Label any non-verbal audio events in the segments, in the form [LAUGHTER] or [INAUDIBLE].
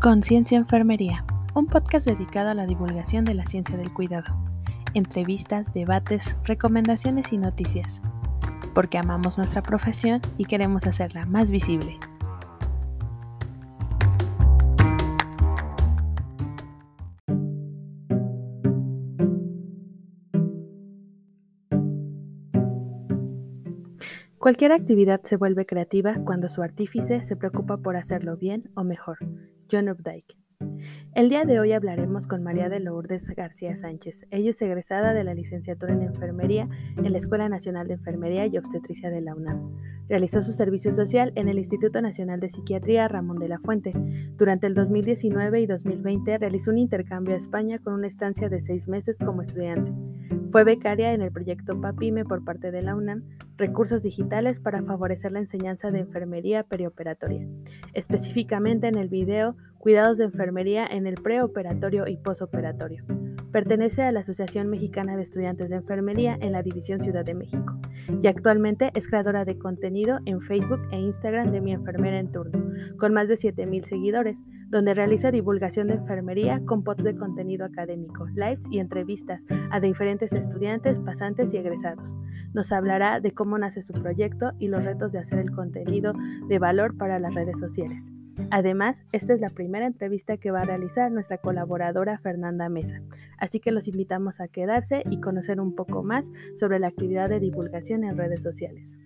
Conciencia Enfermería, un podcast dedicado a la divulgación de la ciencia del cuidado. Entrevistas, debates, recomendaciones y noticias. Porque amamos nuestra profesión y queremos hacerla más visible. Cualquier actividad se vuelve creativa cuando su artífice se preocupa por hacerlo bien o mejor. John Updike. El día de hoy hablaremos con María de Lourdes García Sánchez. Ella es egresada de la licenciatura en Enfermería en la Escuela Nacional de Enfermería y Obstetricia de la UNAM. Realizó su servicio social en el Instituto Nacional de Psiquiatría Ramón de la Fuente. Durante el 2019 y 2020 realizó un intercambio a España con una estancia de seis meses como estudiante. Fue becaria en el proyecto PAPIME por parte de la UNAM, recursos digitales para favorecer la enseñanza de enfermería perioperatoria, específicamente en el video Cuidados de enfermería en el preoperatorio y posoperatorio. Pertenece a la Asociación Mexicana de Estudiantes de Enfermería en la División Ciudad de México y actualmente es creadora de contenido en Facebook e Instagram de Mi Enfermera en Turno, con más de 7.000 seguidores, donde realiza divulgación de enfermería con posts de contenido académico, lives y entrevistas a diferentes estudiantes, pasantes y egresados. Nos hablará de cómo nace su proyecto y los retos de hacer el contenido de valor para las redes sociales. Además, esta es la primera entrevista que va a realizar nuestra colaboradora Fernanda Mesa, así que los invitamos a quedarse y conocer un poco más sobre la actividad de divulgación en redes sociales.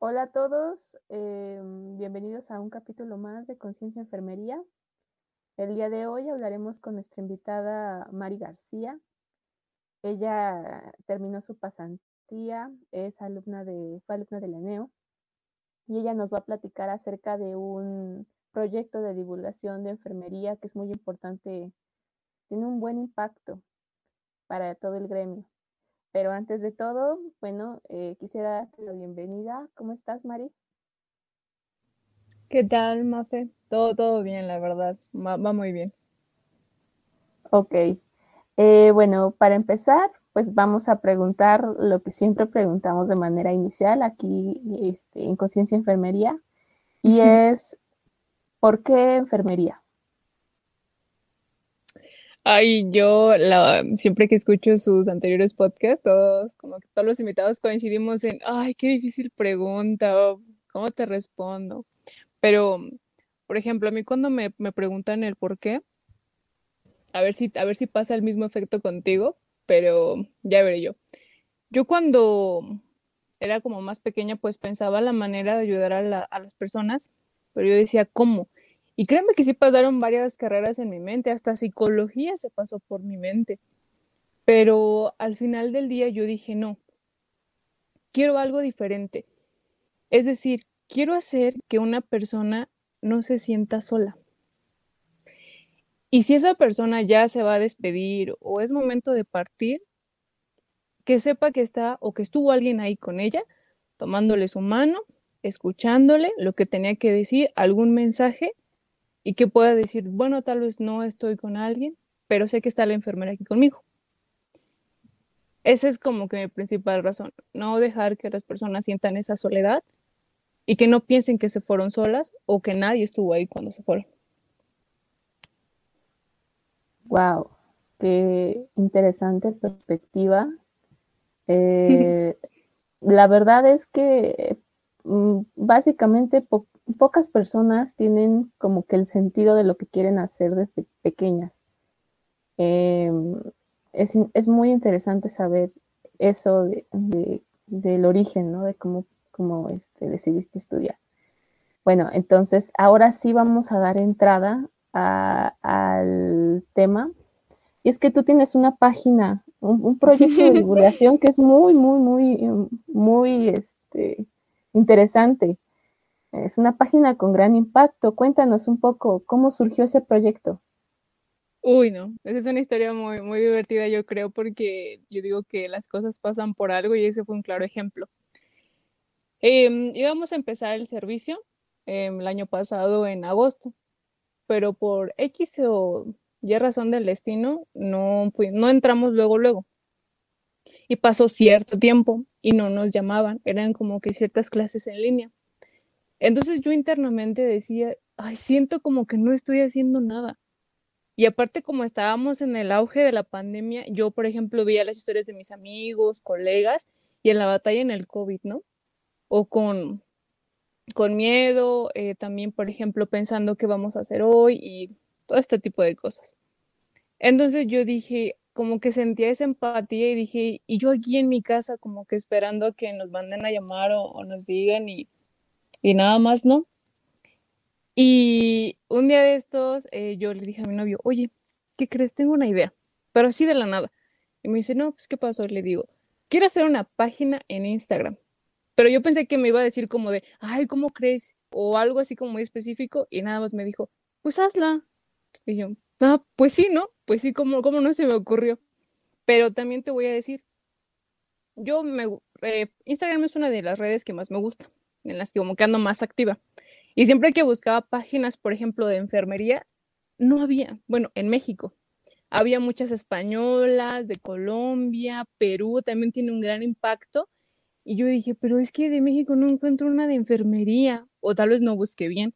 Hola a todos, em, bienvenidos a un capítulo más de Conciencia Enfermería. El día de hoy hablaremos con nuestra invitada Mari García. Ella terminó su pasantía es alumna de, fue alumna de la ENEO y ella nos va a platicar acerca de un proyecto de divulgación de enfermería que es muy importante, tiene un buen impacto para todo el gremio. Pero antes de todo, bueno, eh, quisiera darte la bienvenida. ¿Cómo estás, Mari? ¿Qué tal, Mafe? Todo, todo bien, la verdad. Va, muy bien. Ok. Eh, bueno, para empezar, pues vamos a preguntar lo que siempre preguntamos de manera inicial aquí este, en Conciencia Enfermería, y es, ¿por qué enfermería? Ay, yo siempre que escucho sus anteriores podcasts, todos, como que todos los invitados coincidimos en, ay, qué difícil pregunta, ¿cómo te respondo? Pero, por ejemplo, a mí cuando me, me preguntan el por qué, a ver si, a ver si pasa el mismo efecto contigo, pero ya veré yo. Yo cuando era como más pequeña, pues pensaba la manera de ayudar a, las personas, pero yo decía, ¿cómo? Y créeme que sí pasaron varias carreras en mi mente, hasta psicología se pasó por mi mente. Pero al final del día yo dije, no, quiero algo diferente. Es decir, quiero hacer que una persona no se sienta sola. Y si esa persona ya se va a despedir o es momento de partir, que sepa que está o que estuvo alguien ahí con ella, tomándole su mano, escuchándole lo que tenía que decir, algún mensaje y que pueda decir, bueno, tal vez no estoy con alguien, pero sé que está la enfermera aquí conmigo. Esa es como que mi principal razón, no dejar que las personas sientan esa soledad y que no piensen que se fueron solas o que nadie estuvo ahí cuando se fueron. Wow, qué interesante perspectiva. [LAUGHS] Eh, la verdad es que mm, básicamente pocas personas tienen como que el sentido de lo que quieren hacer desde pequeñas. Em, es, muy interesante saber eso del origen, ¿no? De cómo, cómo este, decidiste estudiar. Bueno, entonces ahora sí vamos a dar entrada al tema. Y es que tú tienes una página, un, proyecto de [LAUGHS] divulgación que es muy, muy, muy, muy este, interesante. Es una página con gran impacto. Cuéntanos un poco cómo surgió ese proyecto. Uy, no, esa es una historia muy, muy divertida, yo creo, porque yo digo que las cosas pasan por algo y ese fue un claro ejemplo. Em, íbamos a empezar el servicio em, el año pasado en agosto pero por X o Y razón del destino no, no entramos luego, luego. Y pasó cierto tiempo y no nos llamaban, eran como que ciertas clases en línea. Entonces yo internamente decía, ay, siento como que no estoy haciendo nada. Y aparte, como estábamos en el auge de la pandemia, yo, por ejemplo, veía las historias de mis amigos, colegas, y en la batalla en el COVID, ¿no? O con, con miedo, eh, también, por ejemplo, pensando qué vamos a hacer hoy y todo este tipo de cosas. Entonces yo dije, como que sentía esa empatía y dije, y yo aquí en mi casa como que esperando a que nos manden a llamar o, nos digan y, y, nada más, ¿no? Y un día de estos eh, yo le dije a mi novio, oye, ¿qué crees? Tengo una idea, pero así de la nada. Y me dice, no, pues ¿qué pasó? Le digo, quiero hacer una página en Instagram. Pero yo pensé que me iba a decir como de, ay, ¿cómo crees? O algo así como muy específico y nada más me dijo, pues hazla. Y yo, Ah, pues sí, ¿no? Pues sí, como, como no se me ocurrió. Pero también te voy a decir, yo me, eh, Instagram es una de las redes que más me gusta, en las que como que ando más activa. Y siempre que buscaba páginas, por ejemplo, de enfermería, no había, bueno, en México. Había muchas españolas, de Colombia, Perú, también tiene un gran impacto. Y yo dije, pero es que de México no encuentro una de enfermería, o tal vez no busqué bien.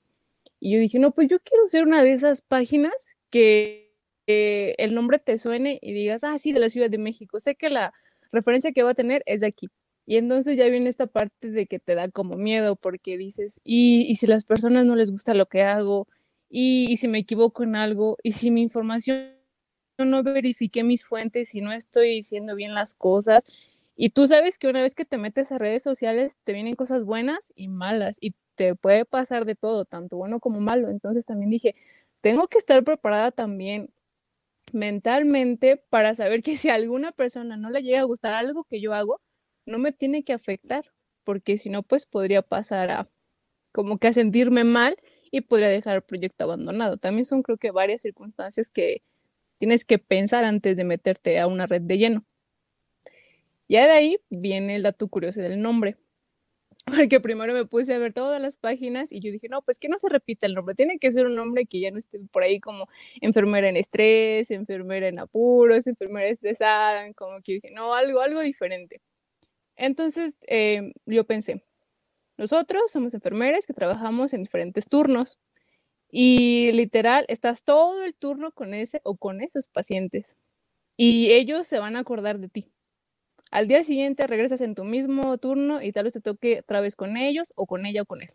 Y yo dije, no, pues yo quiero ser una de esas páginas que el nombre te suene y digas, ah, sí, de la Ciudad de México. Sé que la referencia que va a tener es de aquí. Y entonces ya viene esta parte de que te da como miedo porque dices, y, y si las personas no les gusta lo que hago, y, y, si me equivoco en algo, y si mi información no verifiqué mis fuentes y no estoy diciendo bien las cosas. Y tú sabes que una vez que te metes a redes sociales, te vienen cosas buenas y malas, y te puede pasar de todo, tanto bueno como malo. Entonces también dije, tengo que estar preparada también mentalmente para saber que si a alguna persona no le llega a gustar algo que yo hago, no me tiene que afectar, porque si no, pues podría pasar a como que a sentirme mal y podría dejar el proyecto abandonado. También son creo que varias circunstancias que tienes que pensar antes de meterte a una red de lleno. Ya de ahí viene el dato curioso del nombre [LAUGHS] porque primero me puse a ver todas las páginas y yo dije, no, pues que no se repita el nombre, tiene que ser un nombre que ya no esté por ahí como enfermera en estrés, enfermera en apuros, enfermera estresada, como que dije, no, algo, algo diferente. Entonces eh, yo pensé, nosotros somos enfermeras que trabajamos en diferentes turnos y literal estás todo el turno con ese o con esos pacientes y ellos se van a acordar de ti. Al día siguiente regresas en tu mismo turno y tal vez te toque otra vez con ellos o con ella o con él.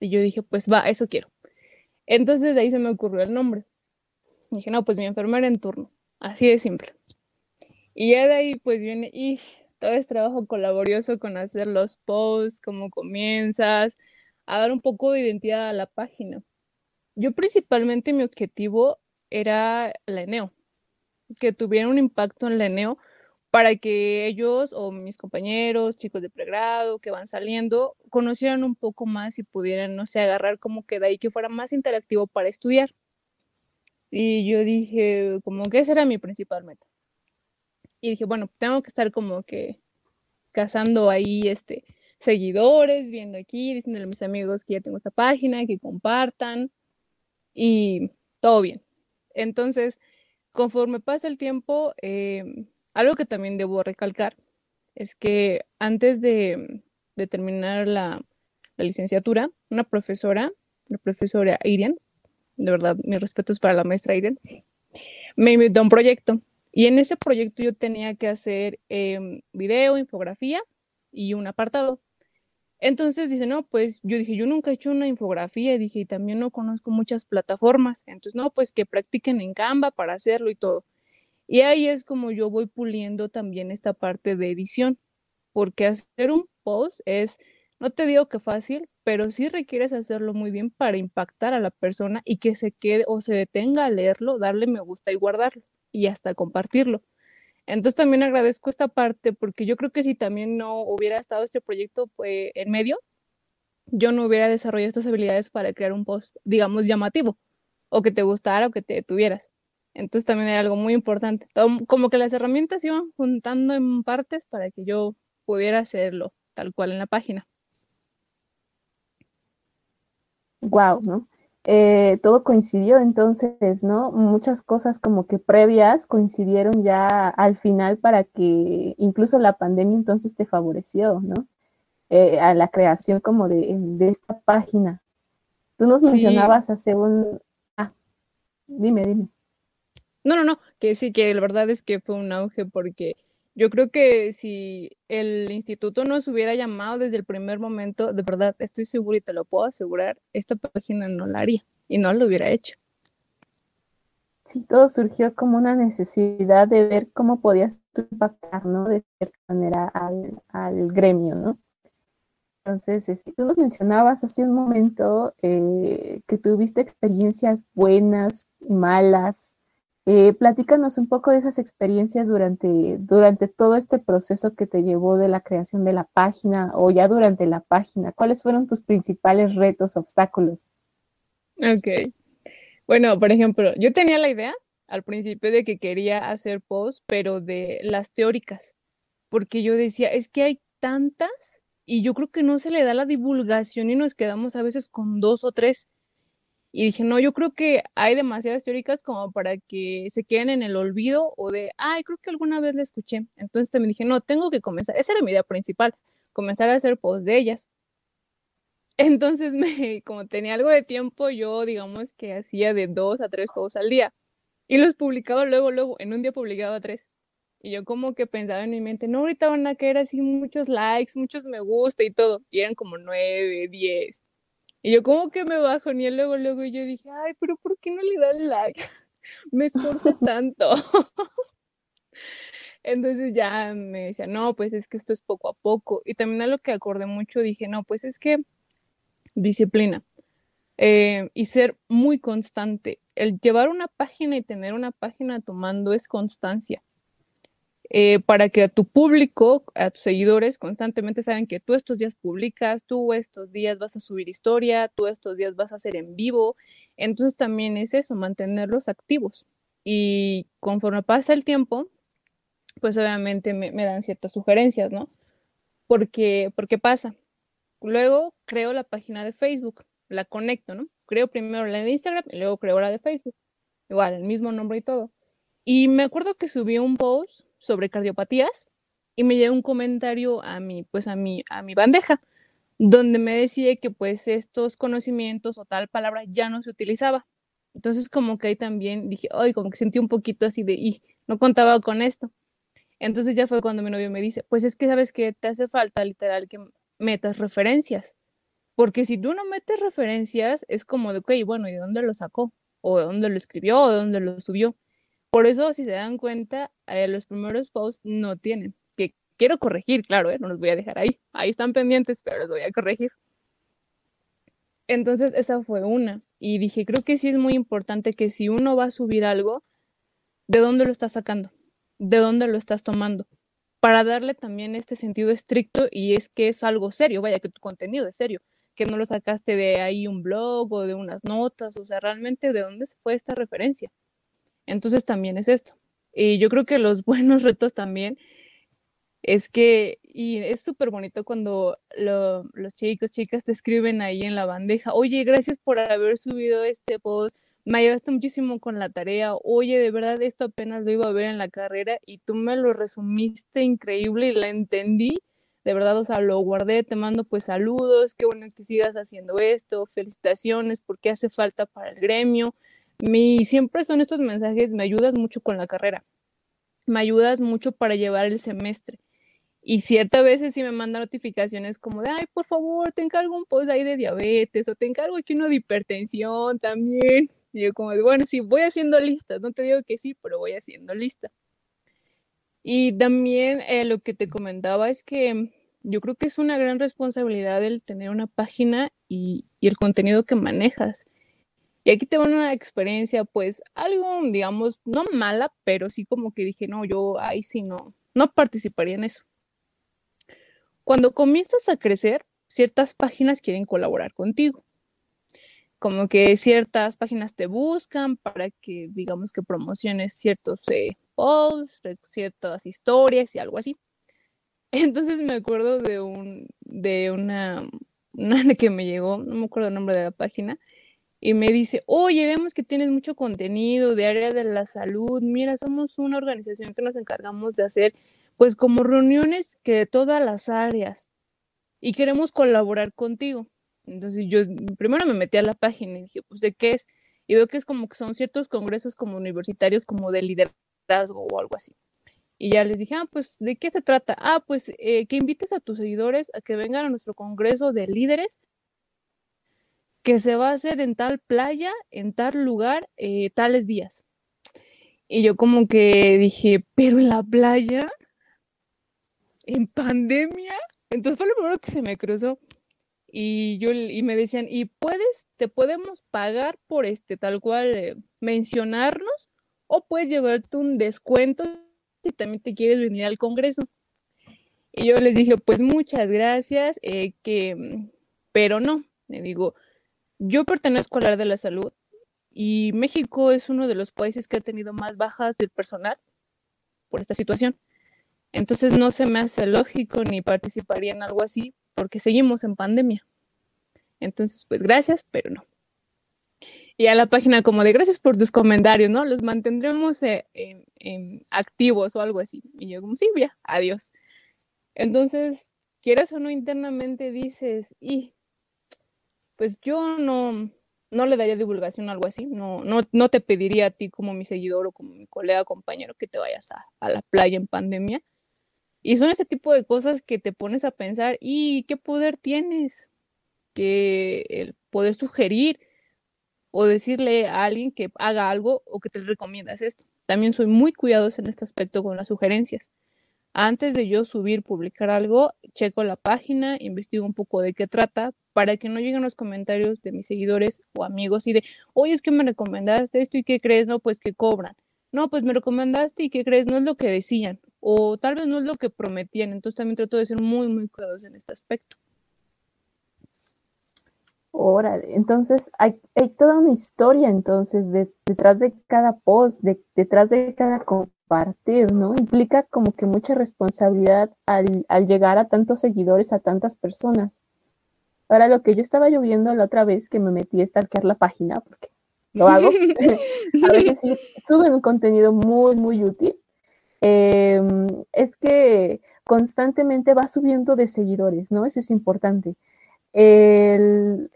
Y yo dije, pues va, eso quiero. Entonces de ahí se me ocurrió el nombre. dije, no, pues mi enfermera en turno. Así de simple. Y ya de ahí pues viene, y todo es trabajo colaborioso con hacer los posts, cómo comienzas, a dar un poco de identidad a la página. Yo principalmente mi objetivo era la ENEO, que tuviera un impacto en la ENEO para que ellos o mis compañeros, chicos de pregrado que van saliendo, conocieran un poco más y pudieran, no sé, agarrar como que de ahí que fuera más interactivo para estudiar. Y yo dije, como que esa era mi principal meta. Y dije, bueno, tengo que estar como que cazando ahí este seguidores, viendo aquí, diciéndole a mis amigos que ya tengo esta página, que compartan y todo bien. Entonces, conforme pasa el tiempo, eh, algo que también debo recalcar es que antes de, terminar la, licenciatura, una profesora, la profesora Irian, de verdad, mis respetos para la maestra Irian, me invitó a un proyecto. Y en ese proyecto yo tenía que hacer em, video, infografía y un apartado. Entonces dice, no, pues yo dije, yo nunca he hecho una infografía y dije, y también no conozco muchas plataformas. Entonces, no, pues que practiquen en Canva para hacerlo y todo. Y ahí es como yo voy puliendo también esta parte de edición, porque hacer un post es, no te digo que fácil, pero sí requieres hacerlo muy bien para impactar a la persona y que se quede o se detenga a leerlo, darle me gusta y guardarlo y hasta compartirlo. Entonces también agradezco esta parte porque yo creo que si también no hubiera estado este proyecto pues, en medio, yo no hubiera desarrollado estas habilidades para crear un post, digamos, llamativo o que te gustara o que te tuvieras. Entonces también era algo muy importante. Como que las herramientas iban juntando en partes para que yo pudiera hacerlo tal cual en la página. Wow, ¿no? eh, todo coincidió entonces, ¿no? Muchas cosas como que previas coincidieron ya al final para que incluso la pandemia entonces te favoreció, ¿no? Eh, a la creación como de, esta página. Tú nos mencionabas hace un... Ah, dime, dime. No, no, no, que sí, que la verdad es que fue un auge porque yo creo que si el instituto nos hubiera llamado desde el primer momento, de verdad, estoy seguro y te lo puedo asegurar, esta página no la haría y no lo hubiera hecho. Sí, todo surgió como una necesidad de ver cómo podías impactar, ¿no? De cierta manera al, gremio, ¿no? Entonces, este, tú nos mencionabas hace un momento eh, que tuviste experiencias buenas, malas, eh, platícanos un poco de esas experiencias durante, durante todo este proceso que te llevó de la creación de la página o ya durante la página. ¿Cuáles fueron tus principales retos, obstáculos? Ok. Bueno, por ejemplo, yo tenía la idea al principio de que quería hacer posts, pero de las teóricas, porque yo decía, es que hay tantas y yo creo que no se le da la divulgación y nos quedamos a veces con dos o tres. Y dije, no, yo creo que hay demasiadas teóricas como para que se queden en el olvido o de, ay, creo que alguna vez la escuché. Entonces también dije, no, tengo que comenzar. Esa era mi idea principal, comenzar a hacer posts de ellas. [LAUGHS] Entonces, me, como tenía algo de tiempo, yo digamos que hacía de dos a tres posts al día. Y los publicaba luego, luego, en un día publicaba tres. Y yo como que pensaba en mi mente, no, ahorita van a caer así muchos likes, muchos me gusta y todo. Y eran como nueve, diez. Y yo como que me bajo, ni luego, luego, y yo dije, ay, pero ¿por qué no le dan like? [LAUGHS] me esforcé [LAUGHS] tanto. [LAUGHS] Entonces ya me decía, no, pues es que esto es poco a poco. Y también a lo que acordé mucho dije, no, pues es que disciplina eh, y ser muy constante. El llevar una página y tener una página tomando es constancia. Eh, para que a tu público, a tus seguidores, constantemente saben que tú estos días publicas, tú estos días vas a subir historia, tú estos días vas a hacer en vivo. Entonces también es eso, mantenerlos activos. Y conforme pasa el tiempo, pues obviamente me, dan ciertas sugerencias, ¿no? Porque, porque pasa. Luego creo la página de Facebook, la conecto, ¿no? Creo primero la de Instagram y luego creo la de Facebook. Igual, el mismo nombre y todo. Y me acuerdo que subí un post sobre cardiopatías y me llegó un comentario a mi, pues a mi, a mi bandeja, donde me decía que pues estos conocimientos o tal palabra ya no se utilizaba. Entonces como que ahí también dije, ay, como que sentí un poquito así de, y no contaba con esto. Entonces ya fue cuando mi novio me dice, pues es que sabes que te hace falta literal que metas referencias. Porque si tú no metes referencias, es como de, ok, bueno, ¿y de dónde lo sacó? ¿O de dónde lo escribió? ¿O de dónde lo subió? Por eso, si se dan cuenta, eh, los primeros posts no tienen. Que quiero corregir, claro, eh, no los voy a dejar ahí. Ahí están pendientes, pero los voy a corregir. Entonces, esa fue una. Y dije, creo que sí es muy importante que si uno va a subir algo, ¿de dónde lo estás sacando? ¿De dónde lo estás tomando? Para darle también este sentido estricto y es que es algo serio, vaya, que tu contenido es serio, que no lo sacaste de ahí un blog o de unas notas, o sea, realmente de dónde fue esta referencia. Entonces también es esto. Y yo creo que los [LAUGHS] buenos retos también es que, y es súper bonito cuando los chicos, chicas te escriben ahí en la bandeja, oye, gracias por haber subido este post, me ayudaste muchísimo con la tarea, oye, de verdad esto apenas lo iba a ver en la carrera y tú me lo resumiste increíble y la entendí, de verdad, o sea, lo guardé, te mando pues saludos, qué bueno que sigas haciendo esto, felicitaciones porque hace falta para el gremio, mi, siempre son estos mensajes, me ayudas mucho con la carrera, me ayudas mucho para llevar el semestre. Y ciertas veces sí me mandan notificaciones como de, ay, por favor, te encargo un post ahí de diabetes o te encargo aquí uno de hipertensión también. Y yo como bueno, sí, voy haciendo listas, no te digo que sí, pero voy haciendo lista. Y también eh, lo que te comentaba es que yo creo que es una gran responsabilidad el tener una página y el contenido que manejas. Y aquí tengo una experiencia, pues, algo, digamos, no mala, pero sí como que dije, no, yo ahí sí no, no participaría en eso. Cuando comienzas a crecer, ciertas páginas quieren colaborar contigo. Como que ciertas páginas te buscan para que, digamos, que promociones ciertos eh, posts, ciertas historias y algo así. [LAUGHS] Entonces me acuerdo de un, de una, [LAUGHS] una que me llegó, no me acuerdo el nombre de la página, y me dice, oye, vemos que tienes mucho contenido de área de la salud, mira, somos una organización que nos encargamos de hacer pues como reuniones que de todas las áreas y queremos colaborar contigo. Entonces yo primero me metí a la página y dije, pues de qué es, y veo que es como que son ciertos congresos como universitarios como de liderazgo o algo así. Y ya les dije, ah, pues, ¿de qué se trata? Ah, pues, eh, que invites a tus seguidores a que vengan a nuestro congreso de líderes que se va a hacer en tal playa, en tal lugar, eh, tales días. Y yo como que dije, pero en la playa, en pandemia. Entonces fue lo primero que se me cruzó. Y yo y me decían, ¿y puedes, te podemos pagar por este tal cual eh, mencionarnos? O puedes llevarte un descuento si también te quieres venir al Congreso. Y yo les dije, pues muchas gracias, eh, que, pero no, me digo, yo pertenezco al área de la salud y México es uno de los países que ha tenido más bajas del personal por esta situación. Entonces no se me hace lógico ni participaría en algo así porque seguimos en pandemia. Entonces, pues gracias, pero no. Y a la página como de gracias por tus comentarios, ¿no? Los mantendremos eh, activos o algo así. Y yo como, sí, ya, adiós. Entonces, quieras o no internamente dices, y pues yo no, no le daría divulgación a algo así, no, no, no te pediría a ti como mi seguidor o como mi colega compañero que te vayas a, la playa en pandemia. Y son ese tipo de cosas que te pones a pensar, ¿y qué poder tienes? Que el poder sugerir o decirle a alguien que haga algo o que te recomiendas esto. También soy muy cuidadosa en este aspecto con las sugerencias. Antes de yo subir, publicar algo, checo la página, investigo un poco de qué trata, para que no lleguen los comentarios de mis seguidores o amigos y de, oye, es que me recomendaste esto y qué crees, no, pues que cobran. No, pues me recomendaste y qué crees, no es lo que decían, o tal vez no es lo que prometían. Entonces también trato de ser muy, muy cuidadoso en este aspecto. Órale, entonces hay, toda una historia entonces detrás de cada post, detrás de cada compartir, ¿no? Implica como que mucha responsabilidad al, al, llegar a tantos seguidores, a tantas personas. Ahora, lo que yo estaba lloviendo la otra vez que me metí a stalkear la página, porque lo hago, [LAUGHS] a veces sí, suben un contenido muy, muy útil, eh, es que constantemente va subiendo de seguidores, ¿no? Eso es importante. El,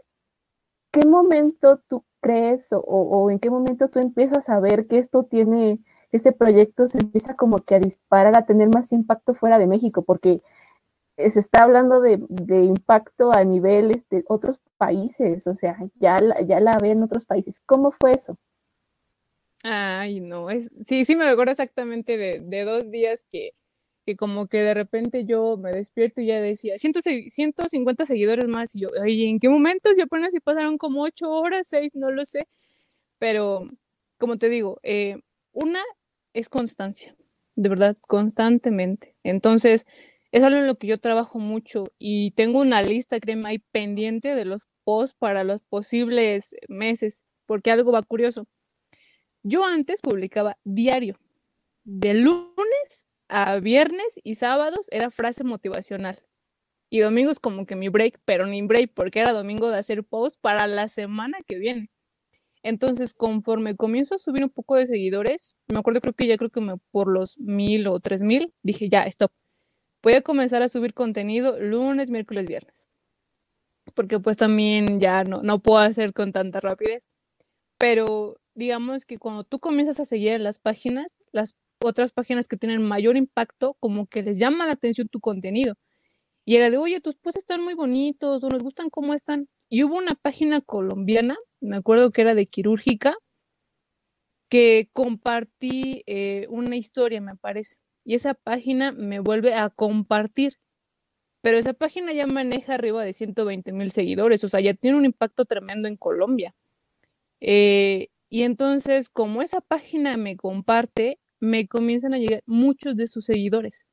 ¿Qué momento tú crees o, o, en qué momento tú empiezas a ver que esto tiene este proyecto se empieza como que a disparar, a tener más impacto fuera de México, porque se está hablando de, impacto a niveles de otros países, o sea, ya la, ya la ven otros países. ¿Cómo fue eso? Ay, no, es, sí, sí me acuerdo exactamente de, dos días que, que, como que de repente yo me despierto y ya decía, 150 seguidores más, y yo, ay, ¿en qué momento? Si apenas si pasaron como ocho horas, seis, no lo sé, pero como te digo, eh, una es constancia, de verdad, constantemente. Entonces, es algo en lo que yo trabajo mucho y tengo una lista, créeme, ahí pendiente de los posts para los posibles meses, porque algo va curioso. Yo antes publicaba diario, de lunes a viernes y sábados era frase motivacional. Y domingos como que mi break, pero ni break, porque era domingo de hacer post para la semana que viene. Entonces, conforme comienzo a subir un poco de seguidores, me acuerdo creo que ya creo que por los mil o tres mil, dije ya, stop. Voy a comenzar a subir contenido lunes, miércoles, viernes. Porque pues también ya no, no puedo hacer con tanta rapidez. Pero digamos que cuando tú comienzas a seguir las páginas, las otras páginas que tienen mayor impacto, como que les llama la atención tu contenido. Y era de, oye, tus posts están muy bonitos, o nos gustan cómo están. Y hubo una página colombiana me acuerdo que era de quirúrgica, que compartí eh, una historia, me parece. Y esa página me vuelve a compartir. Pero esa página ya maneja arriba de 120 mil seguidores, o sea, ya tiene un impacto tremendo en Colombia. Eh, y entonces, como esa página me comparte, me comienzan a llegar muchos de sus seguidores.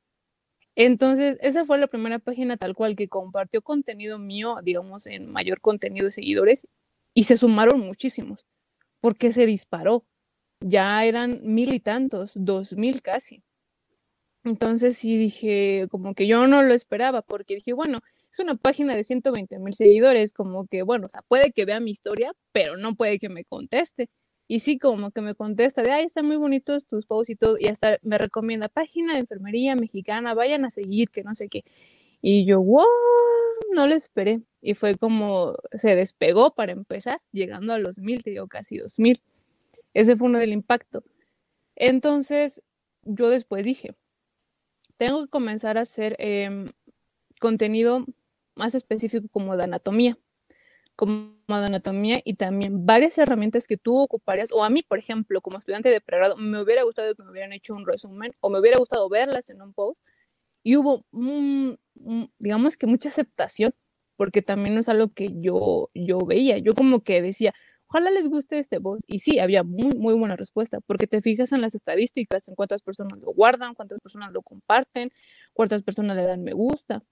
Entonces, esa fue la primera página tal cual que compartió contenido mío, digamos, en mayor contenido de seguidores, y se sumaron muchísimos, porque se disparó. Ya eran mil y tantos, dos mil casi. Entonces sí dije, como que yo no lo esperaba, porque dije, bueno, es una página de 120 mil seguidores, como que, bueno, o sea, puede que vea mi historia, pero no puede que me conteste. Y sí, como que me contesta de, ay, están muy bonitos tus posts y todo, y hasta me recomienda página de enfermería mexicana, vayan a seguir, que no sé qué. Y yo, wow, no le esperé. Y fue como se despegó para empezar, llegando a los mil, te digo, casi dos mil. Ese fue uno del impacto. Entonces, yo después dije, tengo que comenzar a hacer em, contenido más específico como de anatomía, como de anatomía y también varias herramientas que tú ocuparías, o a mí, por ejemplo, como estudiante de pregrado, me hubiera gustado que me hubieran hecho un resumen o me hubiera gustado verlas en un post y hubo, digamos que mucha aceptación, porque también no es algo que yo, yo veía, yo como que decía, ojalá les guste este post. Y sí, había muy, muy buena respuesta, porque te fijas en las estadísticas, en cuántas personas lo guardan, cuántas personas lo comparten, cuántas personas le dan me gusta.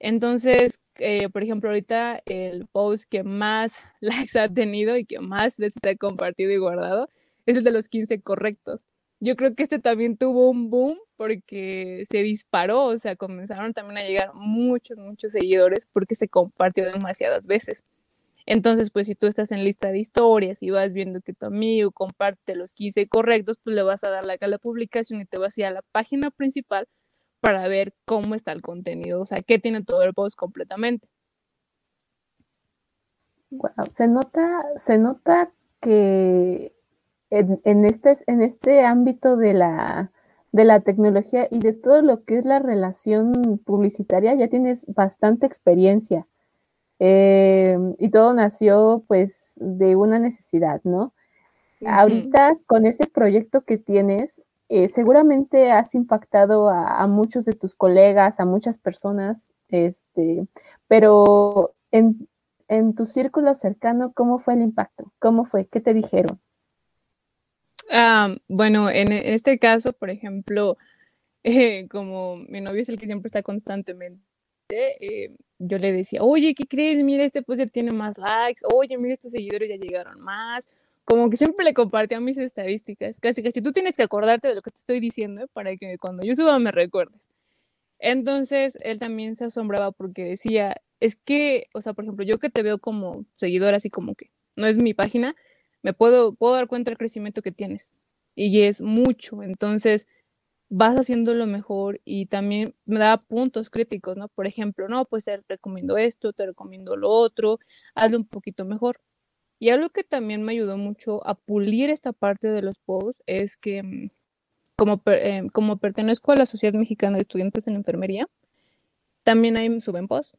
Entonces, eh, por ejemplo, ahorita el post que más [LAUGHS] likes ha tenido y que más veces ha compartido y guardado es el de los 15 correctos. Yo creo que este también tuvo un boom porque se disparó, o sea, comenzaron también a llegar muchos, muchos seguidores porque se compartió demasiadas veces. Entonces, pues si tú estás en lista de historias y vas viendo que tu amigo comparte los 15 correctos, pues le vas a dar like a la publicación y te vas a ir a la página principal para ver cómo está el contenido, o sea, qué tiene todo el post completamente. Wow, se nota, se nota que en, este, en este ámbito de la, de la tecnología y de todo lo que es la relación publicitaria, ya tienes bastante experiencia. Eh, y todo nació pues de una necesidad, ¿no? Ahorita con ese proyecto que tienes, eh, seguramente has impactado a, muchos de tus colegas, a muchas personas, este, pero en, en, tu círculo cercano, ¿cómo fue el impacto? ¿Cómo fue? ¿Qué te dijeron? Ah, bueno, en, este caso, por ejemplo, [LAUGHS] eh, como mi novio es el que siempre está constantemente eh, yo le decía, oye, ¿qué crees? Mira, este pues tiene más likes, oye, mira, estos seguidores ya llegaron más. Como que siempre le compartía mis estadísticas. Casi, que tú tienes que acordarte de lo que te estoy diciendo para que cuando yo suba me recuerdes. Entonces, él también se asombraba porque decía, es que, o sea, por ejemplo, yo que te veo como seguidor, así como que no es mi página, me puedo, puedo dar cuenta del crecimiento que tienes. Y es mucho. Entonces, vas haciendo lo mejor y también me da puntos críticos, ¿no? Por ejemplo, no, pues te recomiendo esto, te recomiendo lo otro, hazlo un poquito mejor. Y algo que también me ayudó mucho a pulir esta parte de los posts es que mm, como, eh, como pertenezco a la Sociedad Mexicana de Estudiantes en Enfermería, también ahí suben posts.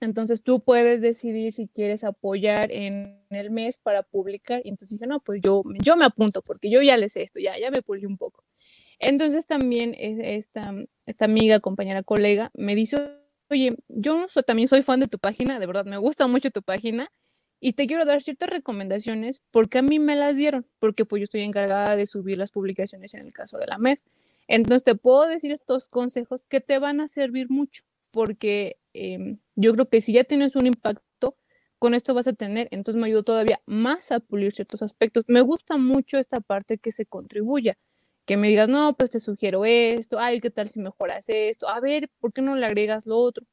Entonces tú puedes decidir si quieres apoyar en el mes para publicar. Y entonces dije, no, pues yo, yo me apunto porque yo ya le sé esto, ya, ya me pulí un poco. Entonces también esta, esta amiga, compañera, colega, me dice, oye, yo también soy fan de tu página, de verdad, me gusta mucho tu página y te quiero dar ciertas recomendaciones porque a mí me las dieron, porque pues yo estoy encargada de subir las publicaciones en el caso de la MEF. Entonces te puedo decir estos consejos que te van a servir mucho, porque em, yo creo que si ya tienes un impacto, con esto vas a tener, entonces me ayudó todavía más a pulir ciertos aspectos. Me gusta mucho esta parte que se contribuya que me digas, no, pues te sugiero esto, ay, ¿qué tal si mejoras esto? A ver, ¿por qué no le agregas lo otro?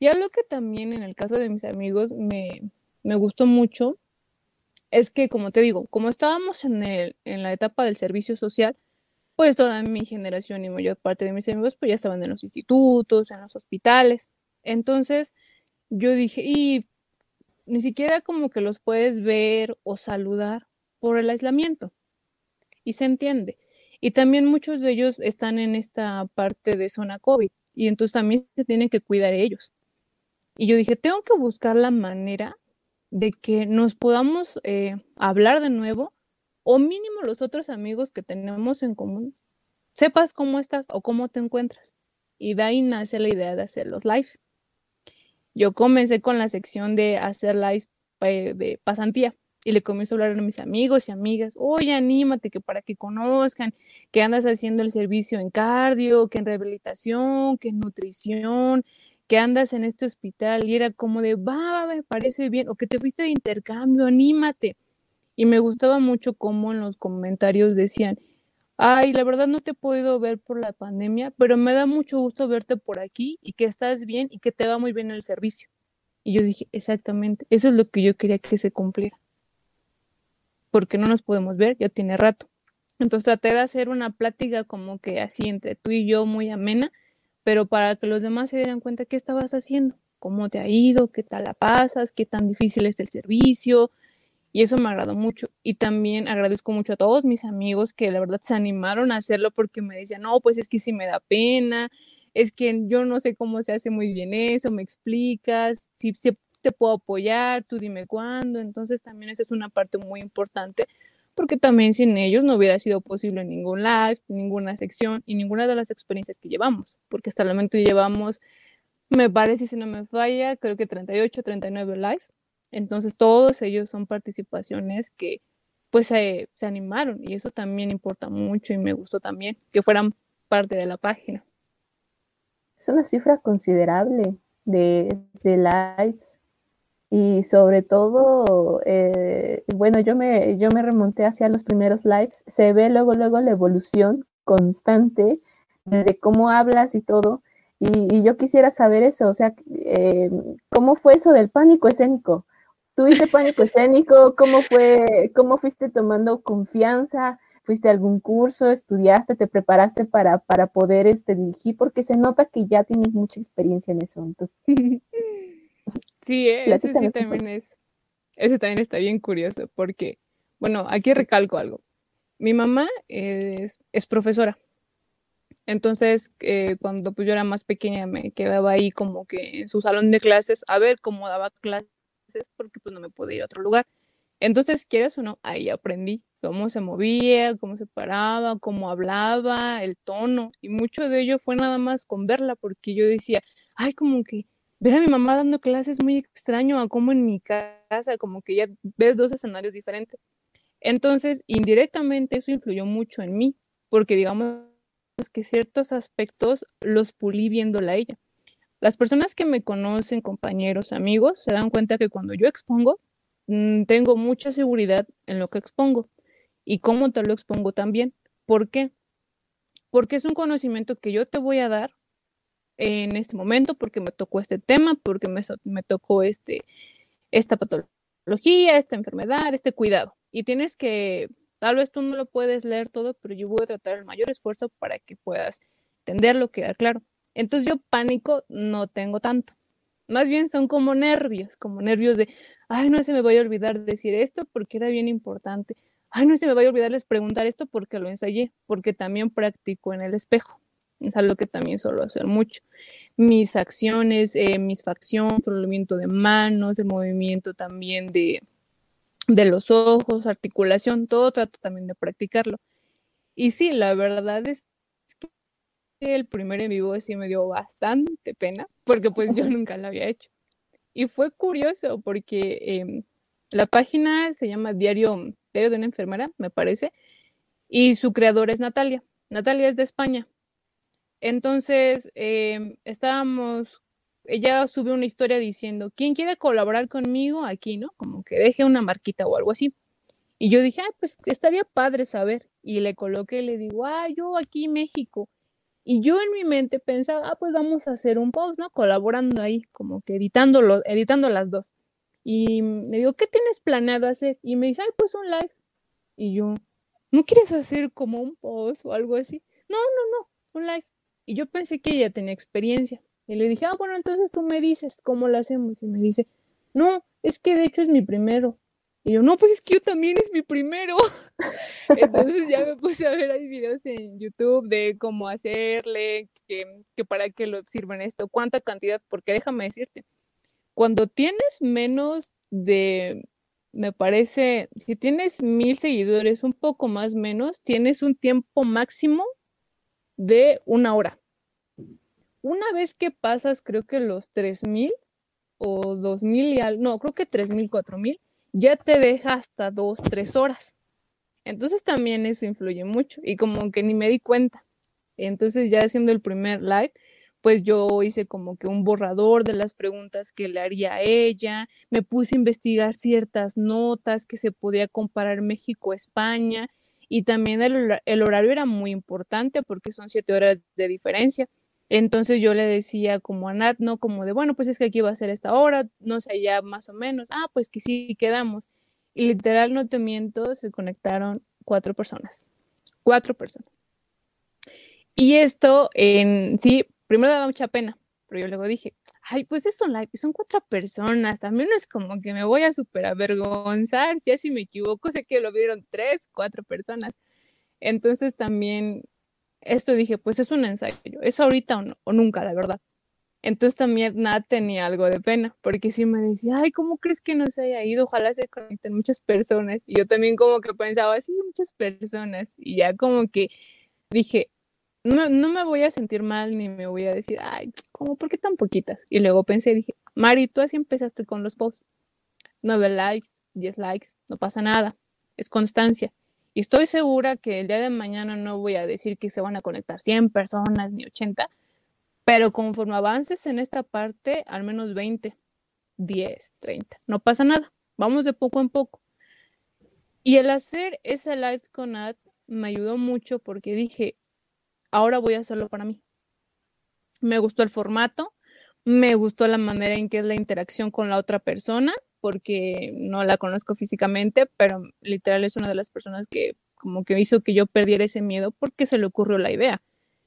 Y algo que también en el caso de mis amigos me, me gustó mucho es que, como te digo, como estábamos en, el, en la etapa del servicio social, pues toda mi generación y mayor parte de mis amigos pues ya estaban en los institutos, en los hospitales. Entonces yo dije, y ni siquiera como que los puedes ver o saludar por el aislamiento y se entiende. Y también muchos de ellos están en esta parte de zona COVID y entonces también se tienen que cuidar ellos. Y yo dije, tengo que buscar la manera de que nos podamos eh, hablar de nuevo o mínimo los otros amigos que tenemos en común, sepas cómo estás o cómo te encuentras. Y de ahí nace la idea de hacer los live. Yo comencé con la sección de hacer live eh, de pasantía y le comienzo a hablar a mis amigos y amigas, oye, anímate, que para que conozcan, que andas haciendo el servicio en cardio, que en rehabilitación, que en nutrición, que andas en este hospital, y era como de, va, me parece bien, o que te fuiste de intercambio, anímate. Y me gustaba mucho cómo en los comentarios decían, ay, la verdad no te he podido ver por la pandemia, pero me da mucho gusto verte por aquí y que estás bien y que te va muy bien el servicio. Y yo dije, exactamente, eso es lo que yo quería que se cumpliera. Porque no nos podemos ver, ya tiene rato. Entonces traté de hacer una plática como que así entre tú y yo muy amena, pero para que los demás se dieran cuenta qué estabas haciendo, cómo te ha ido, qué tal la pasas, qué tan difícil es el servicio. Y eso me agradó mucho. Y también agradezco mucho a todos mis amigos que la verdad se animaron a hacerlo porque me decían, no, pues es que sí me da pena, es que yo no sé cómo se hace muy bien eso, me explicas, si, si te puedo apoyar, tú dime cuándo. Entonces también esa es una parte muy importante porque también sin ellos no hubiera sido posible ningún live, ninguna sección y ninguna de las experiencias que llevamos, porque hasta el momento llevamos, me parece, si no me falla, creo que 38, 39 live. Entonces todos ellos son participaciones que pues se, se animaron y eso también importa mucho y me gustó también que fueran parte de la página. Es una cifra considerable de, de lives y sobre todo, eh, bueno, yo me, yo me remonté hacia los primeros lives, se ve luego, luego la evolución constante desde cómo hablas y todo, y, yo quisiera saber eso, o sea, eh, ¿cómo fue eso del pánico escénico? ¿Tuviste pánico escénico? ¿Cómo fue, cómo fuiste tomando confianza? ¿Fuiste a algún curso? ¿Estudiaste? ¿Te preparaste para, para poder este, dirigir? Porque se nota que ya tienes mucha experiencia en eso. Entonces, [LAUGHS] Sí, ese sí también es, ese también está bien curioso, porque, bueno, aquí recalco algo. Mi mamá es, es profesora. Entonces, eh, cuando pues yo era más pequeña, me quedaba ahí como que en su salón de clases a ver cómo daba clases, porque pues no me podía ir a otro lugar. Entonces, quieres o no, ahí aprendí cómo se movía, cómo se paraba, cómo hablaba, el tono, y mucho de ello fue nada más con verla, porque yo decía, ay, como que ver a mi mamá dando clases muy extraño a como en mi casa, como que ya ves dos escenarios diferentes. Entonces, indirectamente eso influyó mucho en mí, porque digamos que ciertos aspectos los pulí viéndola a ella. Las personas que me conocen, compañeros, amigos, se dan cuenta que cuando yo expongo, mm, tengo mucha seguridad en lo que expongo y cómo te lo expongo también. ¿Por qué? Porque es un conocimiento que yo te voy a dar en este momento porque me tocó este tema, porque me, me tocó este, esta patología, esta enfermedad, este cuidado. Y tienes que, tal vez tú no lo puedes leer todo, pero yo voy a tratar el mayor esfuerzo para que puedas entenderlo, quedar claro. Entonces yo pánico no tengo tanto. Más bien son como nervios, como nervios de, ay, no se me vaya a olvidar decir esto porque era bien importante. Ay, no se me vaya a olvidarles preguntar esto porque lo ensayé, porque también practico en el espejo. Es algo que también suelo hacer mucho. Mis acciones, eh, mis facciones, el movimiento de manos, el movimiento también de, de los ojos, articulación, todo trato también de practicarlo. Y sí, la verdad es que el primer en vivo sí me dio bastante pena, porque pues yo nunca lo había hecho. Y fue curioso porque em, la página se llama Diario, Diario de una enfermera, me parece, y su creadora es Natalia. Natalia es de España, entonces, em, estábamos, ella subió una historia diciendo, ¿quién quiere colaborar conmigo aquí, no? Como que deje una marquita o algo así. Y yo dije, ah, pues estaría padre saber. Y le coloqué, le digo, ah, yo aquí México. Y yo en mi mente pensaba, ah, pues vamos a hacer un post, ¿no? Colaborando ahí, como que editándolo, editando las dos. Y me digo, ¿qué tienes planeado hacer? Y me dice, ay, pues un live. Y yo, ¿no quieres hacer como un post o algo así? No, no, no, un live. Y yo pensé que ella tenía experiencia. Y le dije, ah, bueno, entonces tú me dices cómo lo hacemos. Y me dice, no, es que de hecho es mi primero. Y yo, no, pues es que yo también es mi primero. [LAUGHS] Entonces ya me puse a ver ahí videos en YouTube de cómo hacerle, que, que para qué lo sirven esto, cuánta cantidad, porque déjame decirte, cuando tienes menos de, me parece, si tienes mil seguidores, un poco más menos, tienes un tiempo máximo de una hora. Una vez que pasas, creo que los 3000 o 2000 y al, no, creo que 3000, 4000, ya te deja hasta 2, 3 horas. Entonces también eso influye mucho y como que ni me di cuenta. Entonces ya haciendo el primer live, pues yo hice como que un borrador de las preguntas que le haría a ella, me puse a investigar ciertas notas que se podía comparar México-España y también el, horario era muy importante porque son siete horas de diferencia. Entonces yo le decía como a Nat, ¿no? Como de, bueno, pues es que aquí va a ser esta hora, no sé, ya más o menos, ah, pues que sí, quedamos. Y literal, no te miento, se conectaron cuatro personas. Cuatro personas. Y esto en sí, primero daba mucha pena, pero yo luego dije, ay, pues es online, son cuatro personas, también no es como que me voy a super avergonzar, ya si me equivoco, sé que lo vieron tres, cuatro personas. Entonces también esto dije, pues es un ensayo, es ahorita o, nunca, la verdad. Entonces también nada tenía algo de pena, porque sí me decía, ay, ¿cómo crees que no se haya ido? Ojalá se conecten muchas personas. Y yo también como que pensaba, sí, muchas personas. Y ya como que dije, no, no me voy a sentir mal ni me voy a decir, ay, ¿cómo por qué tan poquitas? Y luego pensé, dije, Mari, tú así empezaste con los posts. Nueve likes, diez likes, no pasa nada, es constancia. Y estoy segura que el día de mañana no voy a decir que se van a conectar 100 personas ni 80, pero conforme avances en esta parte, al menos 20, 10, 30, no pasa nada, vamos de poco en poco. Y el hacer ese live con Ad me ayudó mucho porque dije, ahora voy a hacerlo para mí. Me gustó el formato, me gustó la manera en que es la interacción con la otra persona porque no la conozco físicamente, pero literal es una de las personas que como que hizo que yo perdiera ese miedo porque se le ocurrió la idea.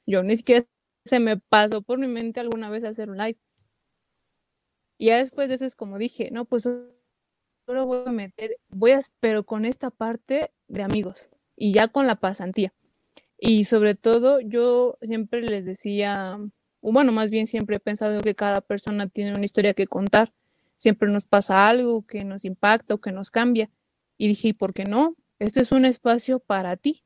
Yo ni siquiera se me pasó por mi mente alguna vez hacer un live. Y ya después de eso es como dije, no, pues solo voy a meter, voy a, pero con esta parte de amigos y ya con la pasantía. Y sobre todo yo siempre les decía, bueno, más bien siempre he pensado que cada persona tiene una historia que contar siempre nos pasa algo que nos impacta o que nos cambia. Y dije, ¿y por qué no? Este es un espacio para ti,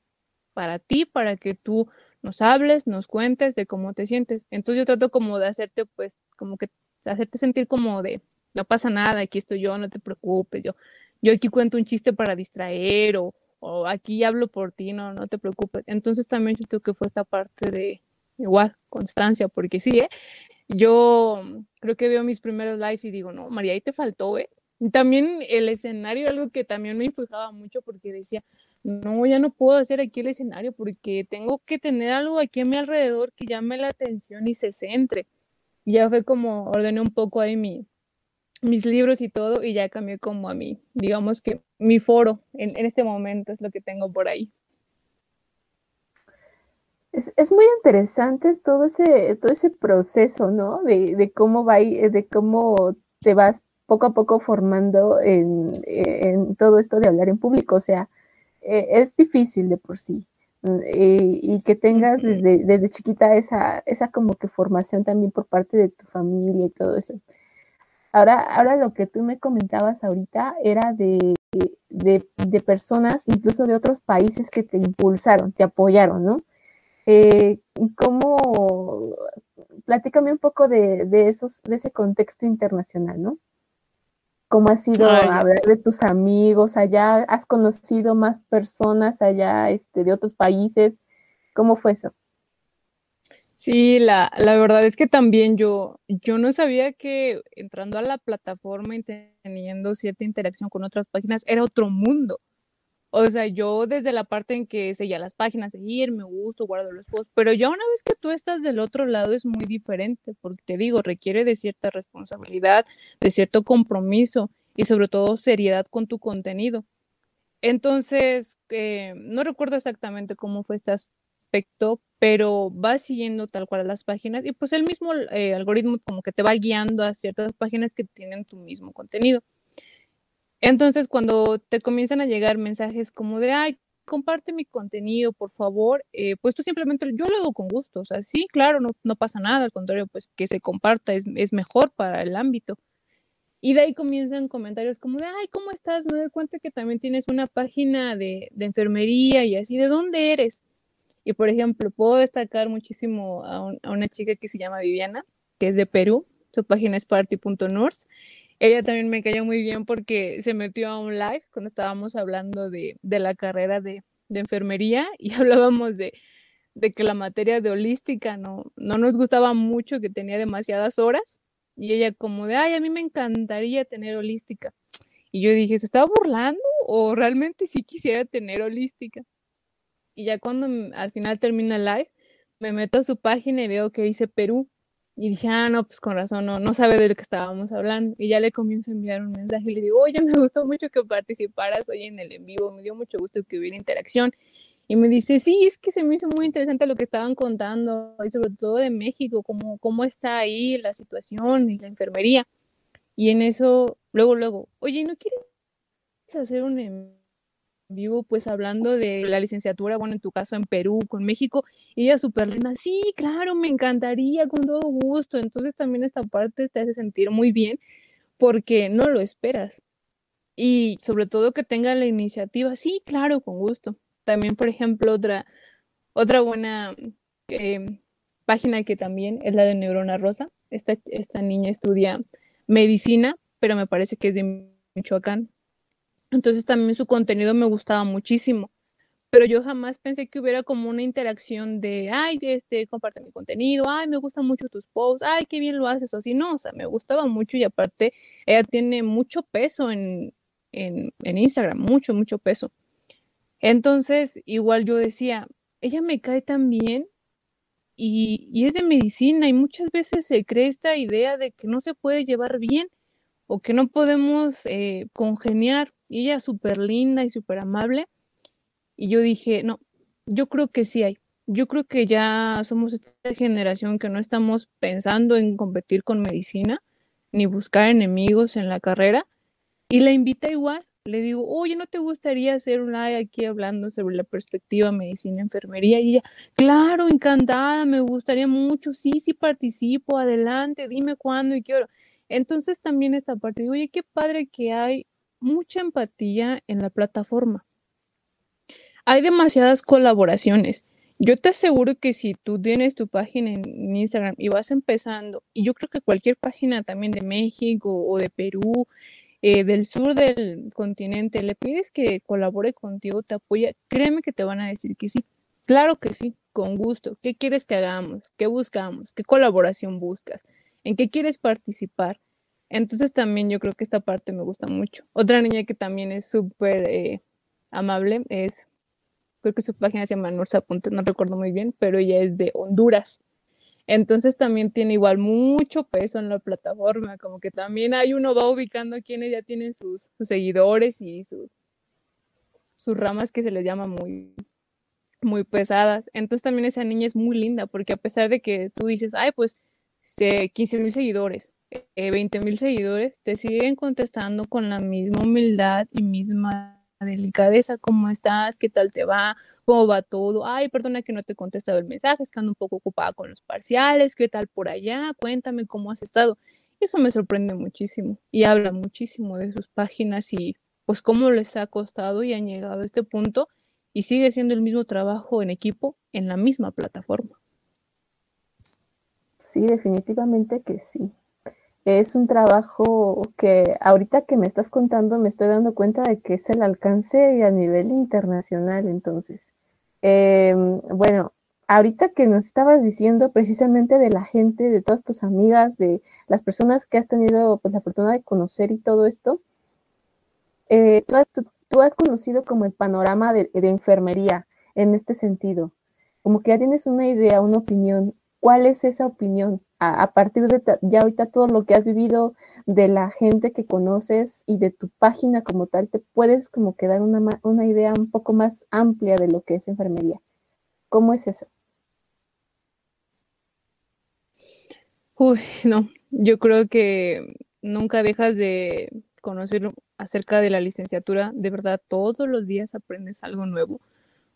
para ti, para que tú nos hables, nos cuentes de cómo te sientes. Entonces yo trato como de hacerte, pues, como que hacerte sentir como de, no pasa nada, aquí estoy yo, no te preocupes, yo, yo aquí cuento un chiste para distraer o, aquí hablo por ti, no, no te preocupes. Entonces también yo creo que fue esta parte de, igual, constancia, porque sí, ¿eh? yo creo que veo mis primeros lives y digo, no, María, ahí te faltó, ¿eh? Y también el escenario, algo que también me impulsaba mucho porque decía, no, ya no puedo hacer aquí el escenario porque tengo que tener algo aquí a mi alrededor que llame la atención y se centre. Y ya fue como ordené un poco ahí mi, mis libros y todo y ya cambié como a mí, digamos que mi foro en, en este momento es lo que tengo por ahí. Es, muy interesante todo ese, todo ese proceso, ¿no? De, cómo va, de cómo te vas poco a poco formando en, todo esto de hablar en público. O sea, eh, es difícil de por sí. y que tengas desde, desde chiquita esa, esa como que formación también por parte de tu familia y todo eso. Ahora, ahora lo que tú me comentabas ahorita era de, de, de personas, incluso de otros países que te impulsaron, te apoyaron, ¿no? Eh, ¿Cómo? Platícame un poco de, esos, de ese contexto internacional, ¿no? ¿Cómo ha sido hablar de tus amigos allá? ¿Has conocido más personas allá este, de otros países? ¿Cómo fue eso? Sí, la, la verdad es que también yo, yo no sabía que entrando a la plataforma y teniendo cierta interacción con otras páginas era otro mundo. O sea, yo desde la parte en que seguía las páginas, seguir, me gusto, guardo los posts, pero ya una vez que tú estás del otro lado es muy diferente, porque te digo, requiere de cierta responsabilidad, de cierto compromiso y sobre todo seriedad con tu contenido. Entonces, eh, no recuerdo exactamente cómo fue este aspecto, pero vas siguiendo tal cual las páginas y pues el mismo eh, algoritmo como que te va guiando a ciertas páginas que tienen tu mismo contenido. Entonces, cuando te comienzan a llegar mensajes como de, ay, comparte mi contenido, por favor, eh, pues tú simplemente, yo lo hago con gusto, o sea, sí, claro, no, no pasa nada, al contrario, pues que se comparta es, es, mejor para el ámbito. Y de ahí comienzan comentarios como de, ay, ¿cómo estás? Me doy cuenta que también tienes una página de, de enfermería y así, ¿de dónde eres? Y por ejemplo, puedo destacar muchísimo a, una chica que se llama Viviana, que es de Perú, su página es party.nurse ella también me cayó muy bien porque se metió a un live cuando estábamos hablando de, la carrera de, enfermería y [LAUGHS] hablábamos de, que la materia de holística no, no nos gustaba mucho, que tenía demasiadas horas. Y ella como de, ay, a mí me encantaría tener holística. Y yo dije, ¿se estaba burlando o realmente sí quisiera tener holística? Y ya cuando al final termina el live, me meto a su página y veo que dice Perú. Y dije, ah, no, pues con razón, no, no sabe de lo que estábamos hablando. Y ya le comienzo a enviar un mensaje y le digo, oye, [LAUGHS] me gustó mucho que participaras hoy en el en vivo, me dio mucho gusto que hubiera interacción. Y me dice, sí, es que se me hizo muy interesante lo que estaban contando, y sobre todo de México, cómo, cómo está ahí la situación y la enfermería. Y en eso, luego, luego, oye, ¿no quieres hacer un vivo, pues hablando de la licenciatura, bueno, en tu caso en Perú, con México? Y ella súper linda, sí, claro, me encantaría, con todo gusto. Entonces también esta parte te hace sentir muy bien porque no lo esperas. Y sobre todo que tenga la iniciativa, sí, claro, con gusto. También, por ejemplo, otra, otra buena em, página que también es la de Neurona Rosa. Esta, esta niña estudia medicina, pero me parece que es de Michoacán. Entonces también su contenido me gustaba muchísimo. Pero yo jamás pensé que hubiera como una interacción de, ay, este, comparte mi contenido, ay, me gustan mucho tus posts, ay, qué bien lo haces, o así, no, o sea, me gustaba mucho y aparte ella tiene mucho peso en, en, en Instagram, mucho, mucho peso. Entonces, igual yo decía, ella me cae tan bien y, es de medicina y muchas veces se cree esta idea de que no se puede llevar bien o que no podemos eh, congeniar. Y ella súper linda y súper amable. Y yo dije, no, yo creo que sí hay. Yo creo que ya somos esta generación que no estamos pensando en competir con medicina ni buscar enemigos en la carrera. Y la invita igual le digo, oye, ¿no te gustaría hacer un live aquí hablando sobre la perspectiva medicina, enfermería? Y ella, claro, encantada, me gustaría mucho, sí, sí participo, adelante, dime cuándo y qué hora. Entonces también esta parte, digo, oye, qué padre que hay mucha empatía en la plataforma. Hay demasiadas colaboraciones. Yo te aseguro que si tú tienes tu página en Instagram y vas empezando, y yo creo que cualquier página también de México o de Perú, eh, del sur del continente, le pides que colabore contigo, te apoya, créeme que te van a decir que sí. Claro que sí, con gusto. ¿Qué quieres que hagamos? ¿Qué buscamos? ¿Qué colaboración buscas? ¿En qué quieres participar? Entonces también yo creo que esta parte me gusta mucho. Otra niña que también es súper eh, amable es, creo que su página se llama Norsa Puntes, no recuerdo muy bien, pero ella es de Honduras. Entonces también tiene igual mucho peso en la plataforma, como que también hay uno va ubicando quienes ya tienen sus, seguidores y sus ramas que se les llama muy, muy pesadas. Entonces también esa niña es muy linda, porque a pesar de que tú dices, ay, pues 15 mil seguidores, 20 eh, mil seguidores, te siguen contestando con la misma humildad y misma delicadeza, ¿cómo estás? ¿Qué tal te va? ¿Cómo va todo? Ay, perdona que no te he contestado el mensaje, es que ando un poco ocupada con los parciales, ¿qué tal por allá? Cuéntame cómo has estado. Eso me sorprende muchísimo y habla muchísimo de sus páginas y pues cómo les ha costado y han llegado a este punto y sigue siendo el mismo trabajo en equipo en la misma plataforma. Sí, definitivamente que sí es un trabajo que ahorita que me estás contando me estoy dando cuenta de que es el alcance a nivel internacional. Entonces, em, bueno, ahorita que nos estabas diciendo precisamente de la gente, de todas tus amigas, de las personas que has tenido pues, la oportunidad de conocer y todo esto, eh, tú, has, conocido como el panorama de, de enfermería en este sentido, como que ya tienes una idea, una opinión. ¿Cuál es esa opinión? a, partir de ya ahorita todo lo que has vivido, de la gente que conoces y de tu página como tal, te puedes como que dar una, una idea un poco más amplia de lo que es enfermería. ¿Cómo es eso? Uy, no, yo creo que nunca dejas de conocer acerca de la licenciatura. De verdad, todos los días aprendes algo nuevo.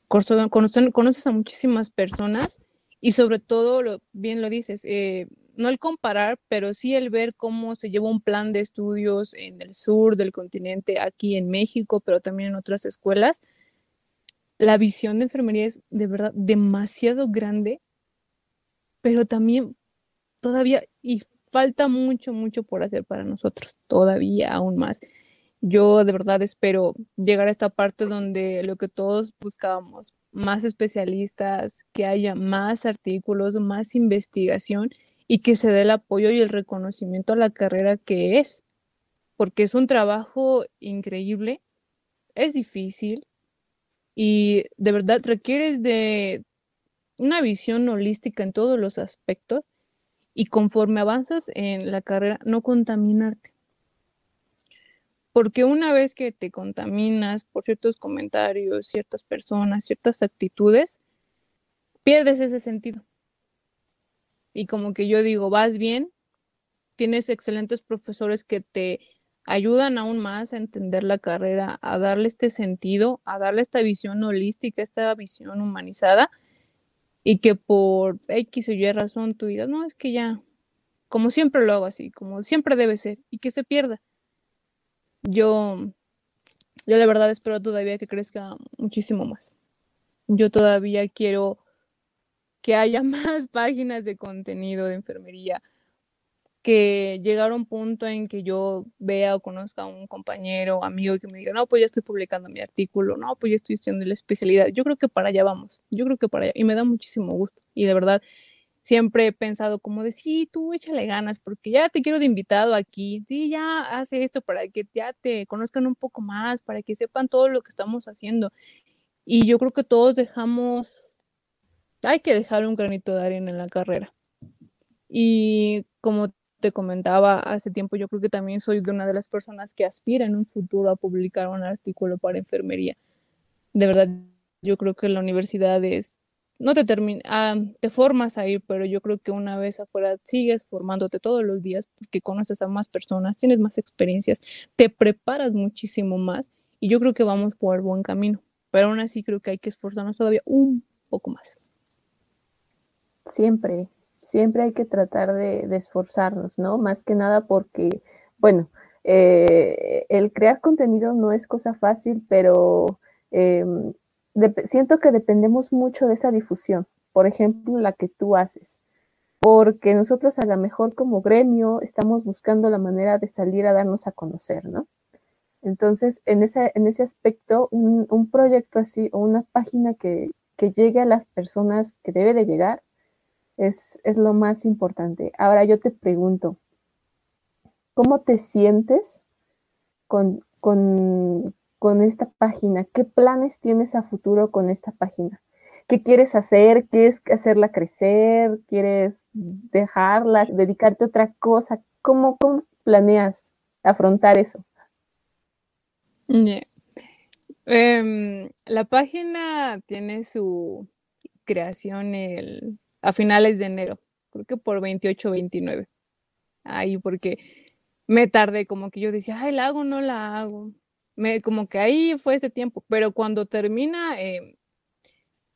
Conoces, a muchísimas personas y sobre todo, bien lo dices, eh, no el comparar, pero sí el ver cómo se lleva un plan de estudios en el sur del continente, aquí en México, pero también en otras escuelas. La visión de enfermería es de verdad demasiado grande, pero también todavía, y falta mucho, mucho por hacer para nosotros, todavía aún más. Yo de verdad espero llegar a esta parte donde lo que todos buscábamos, más especialistas, que haya más artículos, más investigación y que se dé el apoyo y el reconocimiento a la carrera que es, porque es un trabajo increíble, es difícil y de verdad requieres de una visión holística en todos los aspectos y conforme avanzas en la carrera, no contaminarte. Porque una vez que te contaminas por ciertos comentarios, ciertas personas, ciertas actitudes, pierdes ese sentido. Y como que yo digo, vas bien, tienes excelentes profesores que te ayudan aún más a entender la carrera, a darle este sentido, a darle esta visión holística, esta visión humanizada, y que por X o Y razón tú digas, no, es que ya, como siempre lo hago así, como siempre debe ser, y que se pierda. Yo, yo la verdad espero todavía que crezca muchísimo más. Yo todavía quiero que haya [LAUGHS] más páginas de contenido de enfermería, que llegara un punto en que yo vea o conozca a un compañero o amigo que me diga, no, pues ya estoy publicando mi artículo, no, pues ya estoy estudiando la especialidad. Yo creo que para allá vamos, yo creo que para allá, y me da muchísimo gusto. Y de verdad, siempre he pensado como de, sí, tú échale ganas, porque ya te quiero de invitado aquí, sí, ya hace esto para que ya te conozcan un poco más, para que sepan todo lo que estamos haciendo. Y yo creo que todos dejamos, hay que dejar un granito de arena en la carrera. Y como te comentaba hace tiempo, yo creo que también soy de una de las personas que aspira en un futuro a publicar un artículo para enfermería. De verdad, yo creo que la universidad es, no te termina, ah, te formas ahí, pero yo creo que una vez afuera sigues formándote todos los días porque conoces a más personas, tienes más experiencias, te preparas muchísimo más y yo creo que vamos por el buen camino, pero aún así creo que hay que esforzarnos todavía un poco más. Siempre, siempre hay que tratar de, esforzarnos, ¿no? Más que nada porque, bueno, eh, el crear contenido no es cosa fácil, pero em, siento que dependemos mucho de esa difusión, por ejemplo, la que tú haces, porque nosotros a lo mejor como gremio estamos buscando la manera de salir a darnos a conocer, ¿no? Entonces, en ese, en ese aspecto, un, un proyecto así o una página que, que llegue a las personas que debe de llegar, es, lo más importante. Ahora yo te pregunto, ¿cómo te sientes con, con, esta página? ¿Qué planes tienes a futuro con esta página? ¿Qué quieres hacer? ¿Quieres hacerla crecer? ¿Quieres dejarla? ¿Dedicarte a otra cosa? ¿Cómo, cómo planeas afrontar eso? Em, la página tiene su creación el a finales de enero, creo que por 28 29. Ahí porque me tardé, como que yo decía, ay, la hago no la hago. Me, como que ahí fue ese tiempo, pero cuando termina em,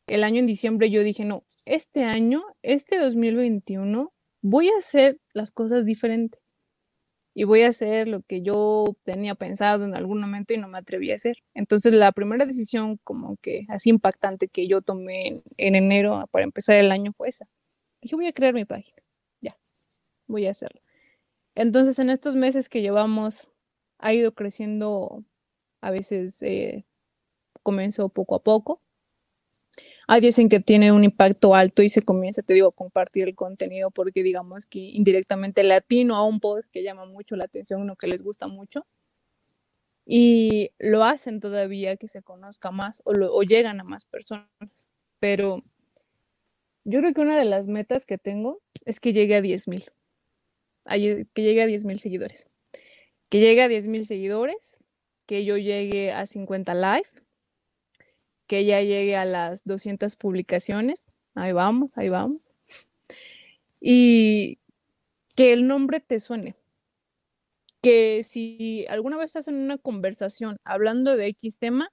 el año en diciembre, yo dije, no, este año, este 2021, voy a hacer las cosas diferentes y voy a hacer lo que yo tenía pensado en algún momento y no me atreví a hacer. Entonces la primera decisión como que así impactante que yo tomé en, enero para empezar el año fue esa. Dije, voy a crear mi página. Ya, voy a hacerlo. Entonces en estos meses que llevamos ha ido creciendo, a veces eh, comenzó poco a poco, hay dicen que tiene un impacto alto y se comienza, te digo, a compartir el contenido porque digamos que indirectamente latino a un post que llama mucho la atención, o que les gusta mucho. Y lo hacen todavía que se conozca más o, llegan a más personas. Pero yo creo que una de las metas que tengo es que llegue a 10 mil. Que llegue a 10 mil seguidores. Que llegue a 10 mil seguidores. Que yo llegue a 50 live que ya llegue a las 200 publicaciones. Ahí vamos, ahí vamos. Y que el nombre te suene. Que si alguna vez estás en una conversación hablando de X tema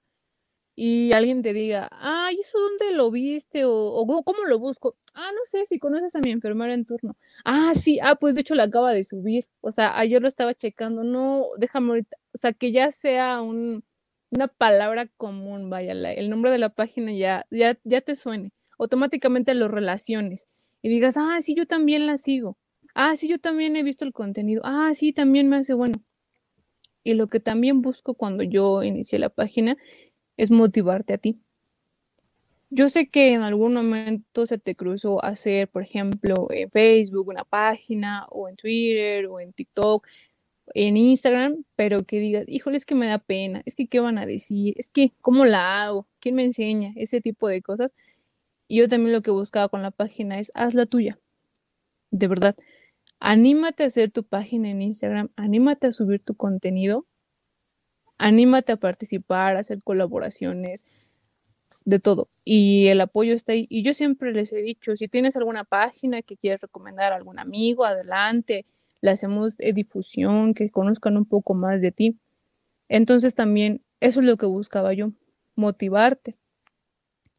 y alguien te diga, ay, ¿eso dónde lo viste? O, ¿cómo lo busco? Ah, no sé, si conoces a mi enfermera en turno. Ah, sí, ah, pues de hecho la acaba de subir. O sea, ayer lo estaba checando. No, déjame ahorita. O sea, que ya sea un, una palabra común, vaya, el nombre de la página ya, ya, ya te suene, automáticamente lo relaciones y digas, ah, sí, yo también la sigo, ah, sí, yo también he visto el contenido, ah, sí, también me hace bueno. Y lo que también busco cuando yo inicié la página es motivarte a ti. Yo sé que en algún momento se te cruzó hacer, por ejemplo, en Facebook una página o en Twitter o en TikTok en Instagram, pero que digas, híjole, es que me da pena, es que qué van a decir, es que cómo la hago, quién me enseña, ese tipo de cosas. Y yo también lo que buscaba con la página es, haz la tuya. De verdad, anímate a hacer tu página en Instagram, anímate a subir tu contenido, anímate a participar, a hacer colaboraciones, de todo. Y el apoyo está ahí. Y yo siempre les he dicho, si tienes alguna página que quieres recomendar a algún amigo, adelante, le hacemos difusión, que conozcan un poco más de ti. Entonces también eso es lo que buscaba yo, motivarte.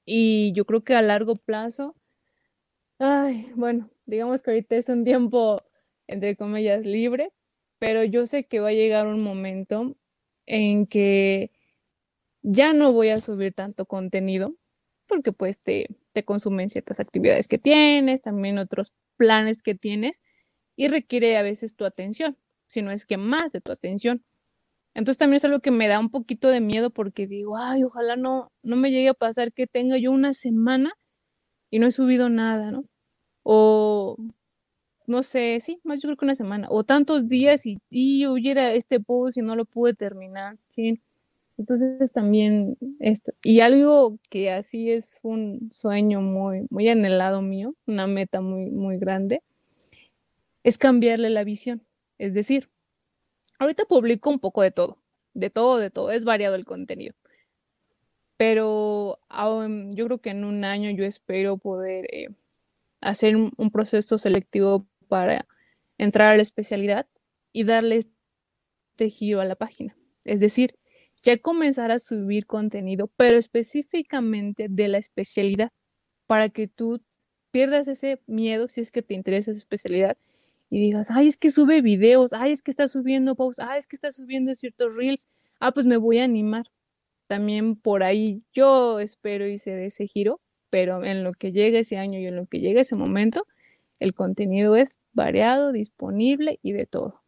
Y yo creo que a largo plazo, ay, bueno, digamos que ahorita es un tiempo, entre comillas, libre, pero yo sé que va a llegar un momento en que ya no voy a subir tanto contenido porque pues te, te consumen ciertas actividades que tienes, también otros planes que tienes y requiere a veces tu atención, si no es que más de tu atención. Entonces también es algo que me da un poquito de miedo porque digo, ay, ojalá no, no me llegue a pasar que tenga yo una semana y no he subido nada, ¿no? O no sé, sí, más yo creo que una semana, o tantos días y, y huyera este post y no lo pude terminar. Entonces también esto, y algo que así es un sueño muy, muy anhelado mío, una meta muy, muy grande, es cambiarle la visión. Es decir, ahorita publico un poco de todo, de todo, de todo, es variado el contenido. Pero yo creo que en un año yo espero poder eh, hacer un, un proceso selectivo para entrar a la especialidad y darle este giro a la página. Es decir, ya comenzar a subir contenido, pero específicamente de la especialidad, para que tú pierdas ese miedo si es que te interesa esa especialidad y digas, ay, es que sube videos, ay, es que está subiendo posts, ay, es que está subiendo ciertos reels, ah, pues me voy a animar. También por ahí yo espero hice de ese giro, pero en lo que llegue ese año y en lo que llegue ese momento, el contenido es variado, disponible y de todo.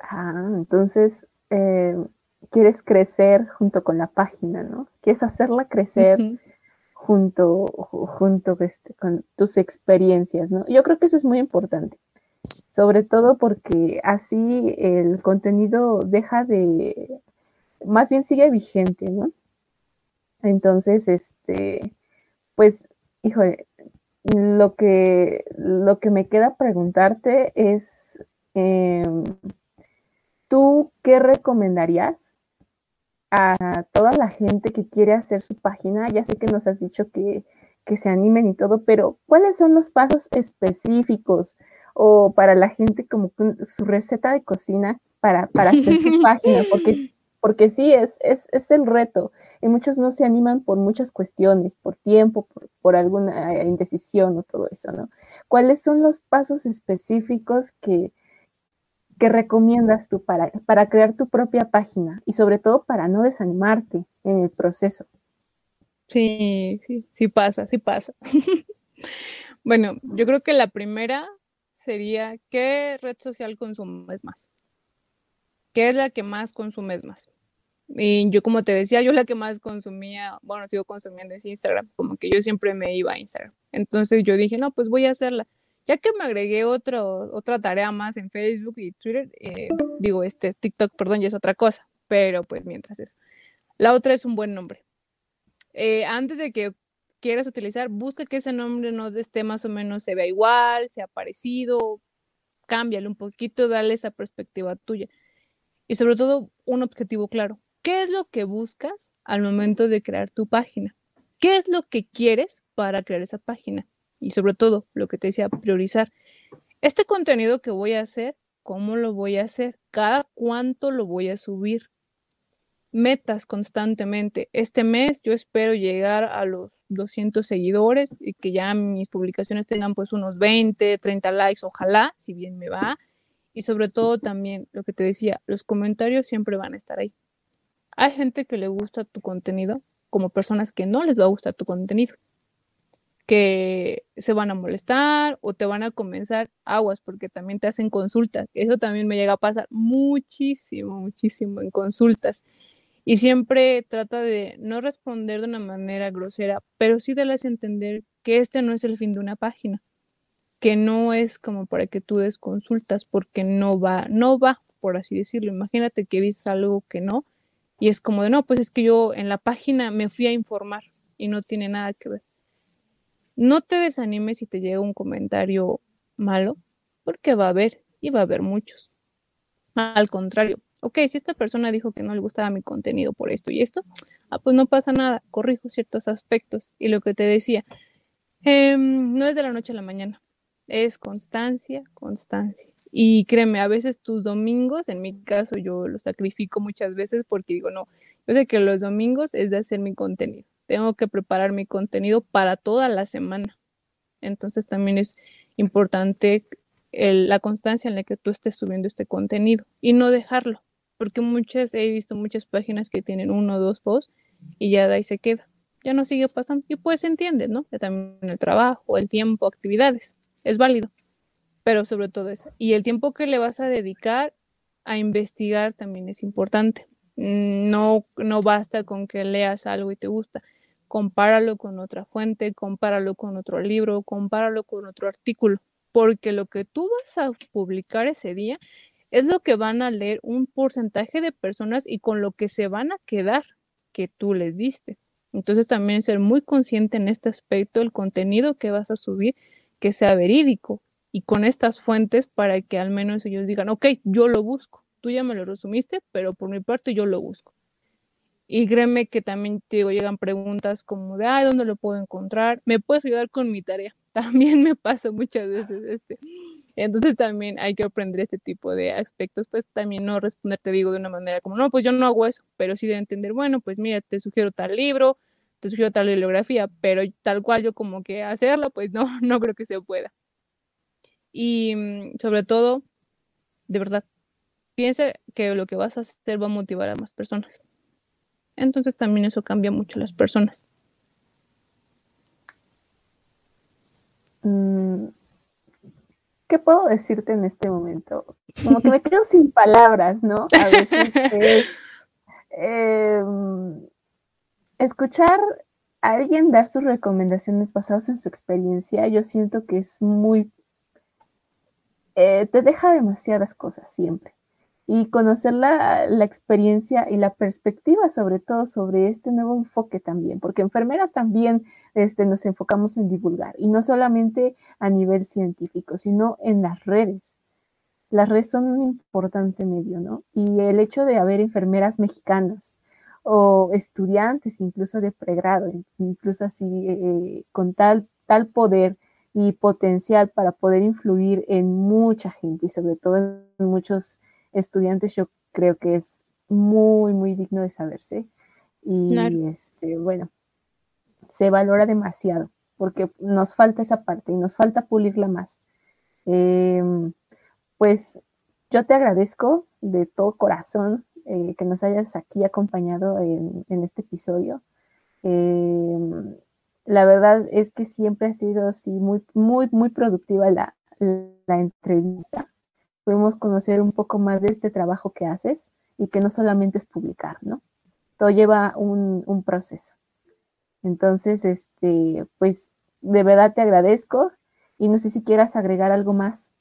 Ah, entonces eh, quieres crecer junto con la página, ¿no? Quieres hacerla crecer junto, junto este, con tus experiencias, ¿no? Yo creo que eso es muy importante, sobre todo porque así el contenido deja de, más bien sigue vigente, ¿no? Entonces, este, pues, híjole, lo que, lo que me queda preguntarte es, em, ¿Tú qué recomendarías a toda la gente que quiere hacer su página? Ya sé que nos has dicho que, se animen y todo, pero ¿cuáles son los pasos específicos o para la gente como su receta de cocina para, para hacer su [LAUGHS] página? Porque, porque sí, es, es, es, el reto. Y muchos no se animan por muchas cuestiones, por tiempo, por, por alguna indecisión o todo eso, ¿no? ¿Cuáles son los pasos específicos que, ¿Qué recomiendas tú para, para crear tu propia página y sobre todo para no desanimarte en el proceso? Sí, sí, sí pasa, sí pasa. [LAUGHS] bueno, yo creo que la primera sería, ¿qué red social consumes más? ¿Qué es la que más consumes más? Y yo, como te decía, yo la que más consumía, bueno, sigo consumiendo es Instagram, como que yo siempre me iba a Instagram. Entonces yo dije, no, pues voy a hacerla. Ya que me agregué otro, otra tarea más en Facebook y Twitter, eh, digo, este TikTok, perdón, ya es otra cosa, pero pues mientras eso. La otra es un buen nombre. Eh, antes de que quieras utilizar, busca que ese nombre no esté más o menos, se vea igual, sea parecido, cámbiale un poquito, dale esa perspectiva tuya. Y sobre todo, un objetivo claro. ¿Qué es lo que buscas al momento de crear tu página? ¿Qué es lo que quieres para crear esa página? Y sobre todo lo que te decía, priorizar. Este contenido que voy a hacer, ¿cómo lo voy a hacer? ¿Cada cuánto lo voy a subir? Metas constantemente. Este mes yo espero llegar a los 200 seguidores y que ya mis publicaciones tengan pues unos 20, 30 likes, ojalá, si bien me va. Y sobre todo también lo que te decía, los comentarios siempre van a estar ahí. Hay gente que le gusta tu contenido como personas que no les va a gustar tu contenido que se van a molestar o te van a comenzar aguas porque también te hacen consultas. Eso también me llega a pasar muchísimo, muchísimo en consultas. Y siempre trata de no responder de una manera grosera, pero sí darles a entender que este no es el fin de una página, que no es como para que tú des consultas porque no va, no va, por así decirlo. Imagínate que viste algo que no y es como de, no, pues es que yo en la página me fui a informar y no tiene nada que ver. No te desanimes si te llega un comentario malo, porque va a haber y va a haber muchos. Al contrario, ok, si esta persona dijo que no le gustaba mi contenido por esto y esto, ah, pues no pasa nada, corrijo ciertos aspectos. Y lo que te decía, em, no es de la noche a la mañana, es constancia, constancia. Y créeme, a veces tus domingos, en mi caso yo los sacrifico muchas veces porque digo, no, yo sé que los domingos es de hacer mi contenido. Tengo que preparar mi contenido para toda la semana. Entonces también es importante la constancia en la que tú estés subiendo este contenido y no dejarlo, porque muchas, he visto muchas páginas que tienen uno o dos posts y ya de ahí se queda. Ya no sigue pasando. Y pues entiendes, ¿no? también el trabajo, el tiempo, actividades. Es válido pero sobre todo eso. Y el tiempo que le vas a dedicar a investigar también es importante. Mm, no, no basta con que leas algo y te gusta. Compáralo con otra fuente, compáralo con otro libro, compáralo con otro artículo, porque lo que tú vas a publicar ese día es lo que van a leer un porcentaje de personas y con lo que se van a quedar que tú les diste. Entonces también ser muy consciente en este aspecto, el contenido que vas a subir, que sea verídico, y con estas fuentes para que al menos ellos digan, ok, yo lo busco. Tú ya me lo resumiste, pero por mi parte yo lo busco. Y créeme que también te digo, llegan preguntas como de, ay, ¿dónde lo puedo encontrar? ¿Me puedes ayudar con mi tarea? [LAUGHS] También me pasa muchas veces este. Entonces también hay que aprender este tipo de aspectos, pues también no responder, te digo, de una manera como, no, pues yo no hago eso, pero sí de entender, bueno, pues mira, te sugiero tal libro, te sugiero tal bibliografía, pero tal cual yo como que hacerlo, pues no, [LAUGHS] no creo que se pueda. Y mm, sobre todo, de verdad, piensa que lo que vas a hacer va a motivar a más personas. Entonces también eso cambia mucho las personas. Mm, ¿Qué puedo decirte en este momento? Como que me quedo [LAUGHS] sin palabras, ¿no? A veces es em, escuchar a alguien dar sus recomendaciones basadas en su experiencia, yo siento que es muy eh, te deja demasiadas cosas siempre. Y conocer la, experiencia y la perspectiva, sobre todo sobre este nuevo enfoque también, porque enfermeras también este, nos enfocamos en divulgar, y no solamente a nivel científico, sino en las redes. Las redes son un importante medio, ¿no? Y el hecho de haber enfermeras mexicanas o estudiantes incluso de pregrado, incluso así, eh, con tal, tal poder y potencial para poder influir en mucha gente y sobre todo en muchos estudiantes, yo creo que es muy, muy digno de saberse. Y este, bueno, se valora demasiado porque nos falta esa parte y nos falta pulirla más. Em, pues yo te agradezco de todo corazón eh, que nos hayas aquí acompañado en, en este episodio. Eh, la verdad es que siempre ha sido así muy, muy, muy productiva la, entrevista. Pudimos conocer un poco más de este trabajo que haces y que no solamente es publicar, ¿no? Todo lleva un, proceso. Entonces, este, pues de verdad te agradezco y no sé si quieras agregar algo más.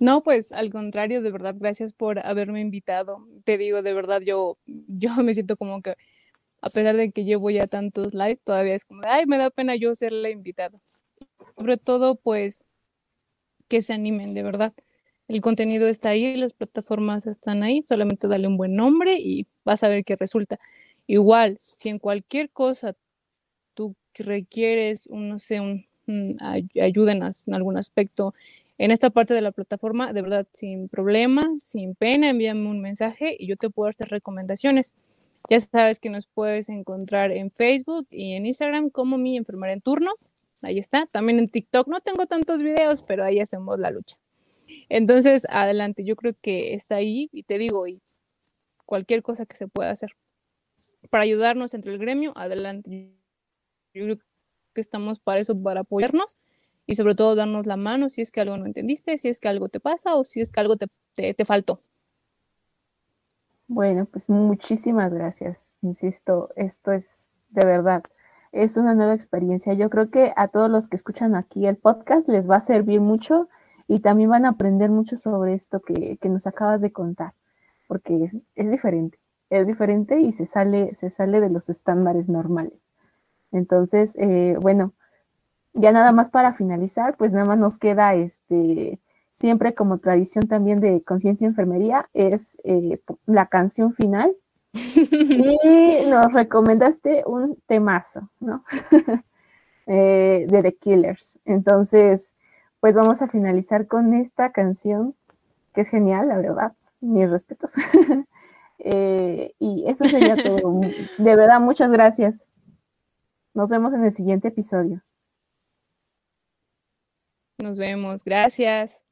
No, pues al contrario, de verdad, gracias por haberme invitado. Te digo, de verdad, yo, yo [LAUGHS] me siento como que a pesar de que llevo ya tantos likes, todavía es como, ay, me da pena yo ser la invitada. Sobre todo, pues, que se animen, de verdad. El contenido está ahí, las plataformas están ahí, solamente dale un buen nombre y vas a ver qué resulta. Igual, si en cualquier cosa tú requieres, un, no sé, un, en, en algún aspecto, en esta parte de la plataforma, de verdad, sin problema, sin pena, envíame un mensaje y yo te puedo hacer recomendaciones. Ya sabes que nos puedes encontrar en Facebook y en Instagram como mi enfermera en turno. Ahí está. También en TikTok no tengo tantos videos, pero ahí hacemos la lucha. Entonces, adelante. Yo creo que está ahí y te digo, y cualquier cosa que se pueda hacer para ayudarnos entre el gremio, adelante. Yo creo que estamos para eso, para apoyarnos y sobre todo darnos la mano si es que algo no entendiste, si es que algo te pasa o si es que algo te, te faltó. Bueno, pues muchísimas gracias. Insisto, esto es de verdad es una nueva experiencia. Yo creo que a todos los que escuchan aquí el podcast les va a servir mucho y también van a aprender mucho sobre esto que, nos acabas de contar, porque es, es, diferente, es diferente y se sale, se sale de los estándares normales. Entonces, eh, bueno, ya nada más para finalizar, pues nada más nos queda este, siempre como tradición también de conciencia enfermería, es eh, la canción final. Y nos recomendaste un temazo, ¿no? [LAUGHS] Eh, de The Killers. Entonces, pues vamos a finalizar con esta canción, que es genial, la verdad, mis respetos. [LAUGHS] Eh, y eso sería [LAUGHS] todo. De verdad, muchas gracias. Nos vemos en el siguiente episodio. Nos vemos. Gracias.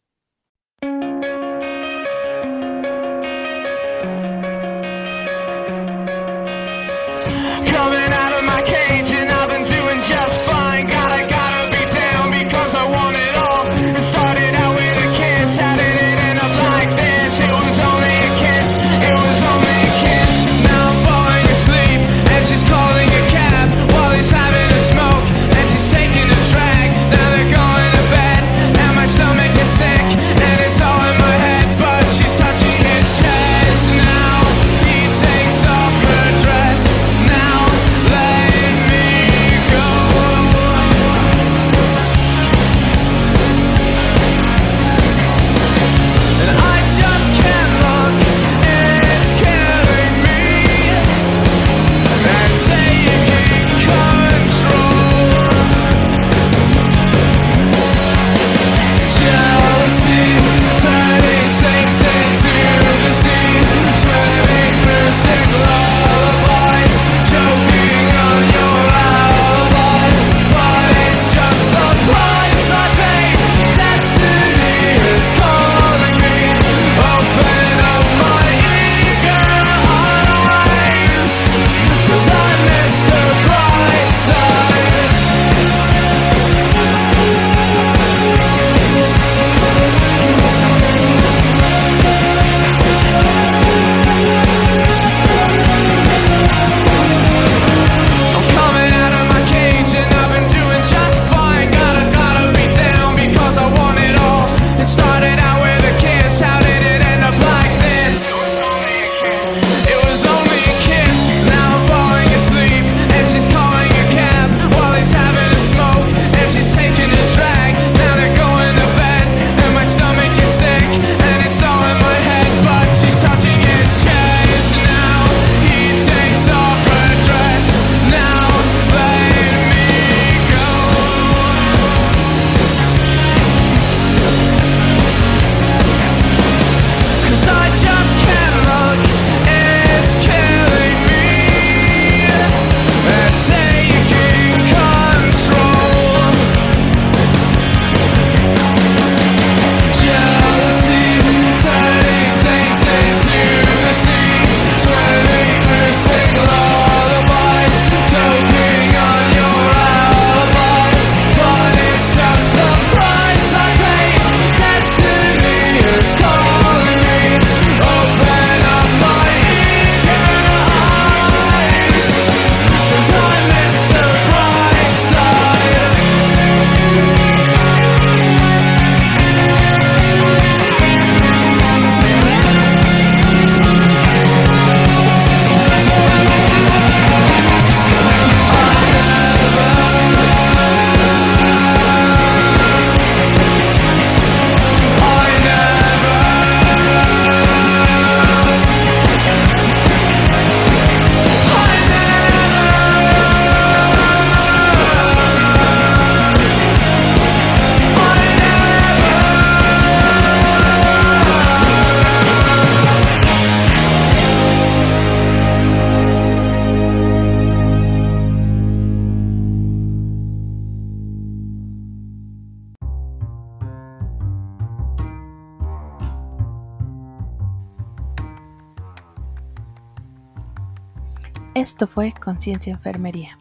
Esto fue Conciencia Enfermería.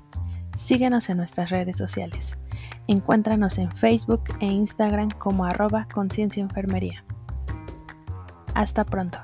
Síguenos en nuestras redes sociales. Encuéntranos en Facebook e Instagram como arroba Conciencia Enfermería. Hasta pronto.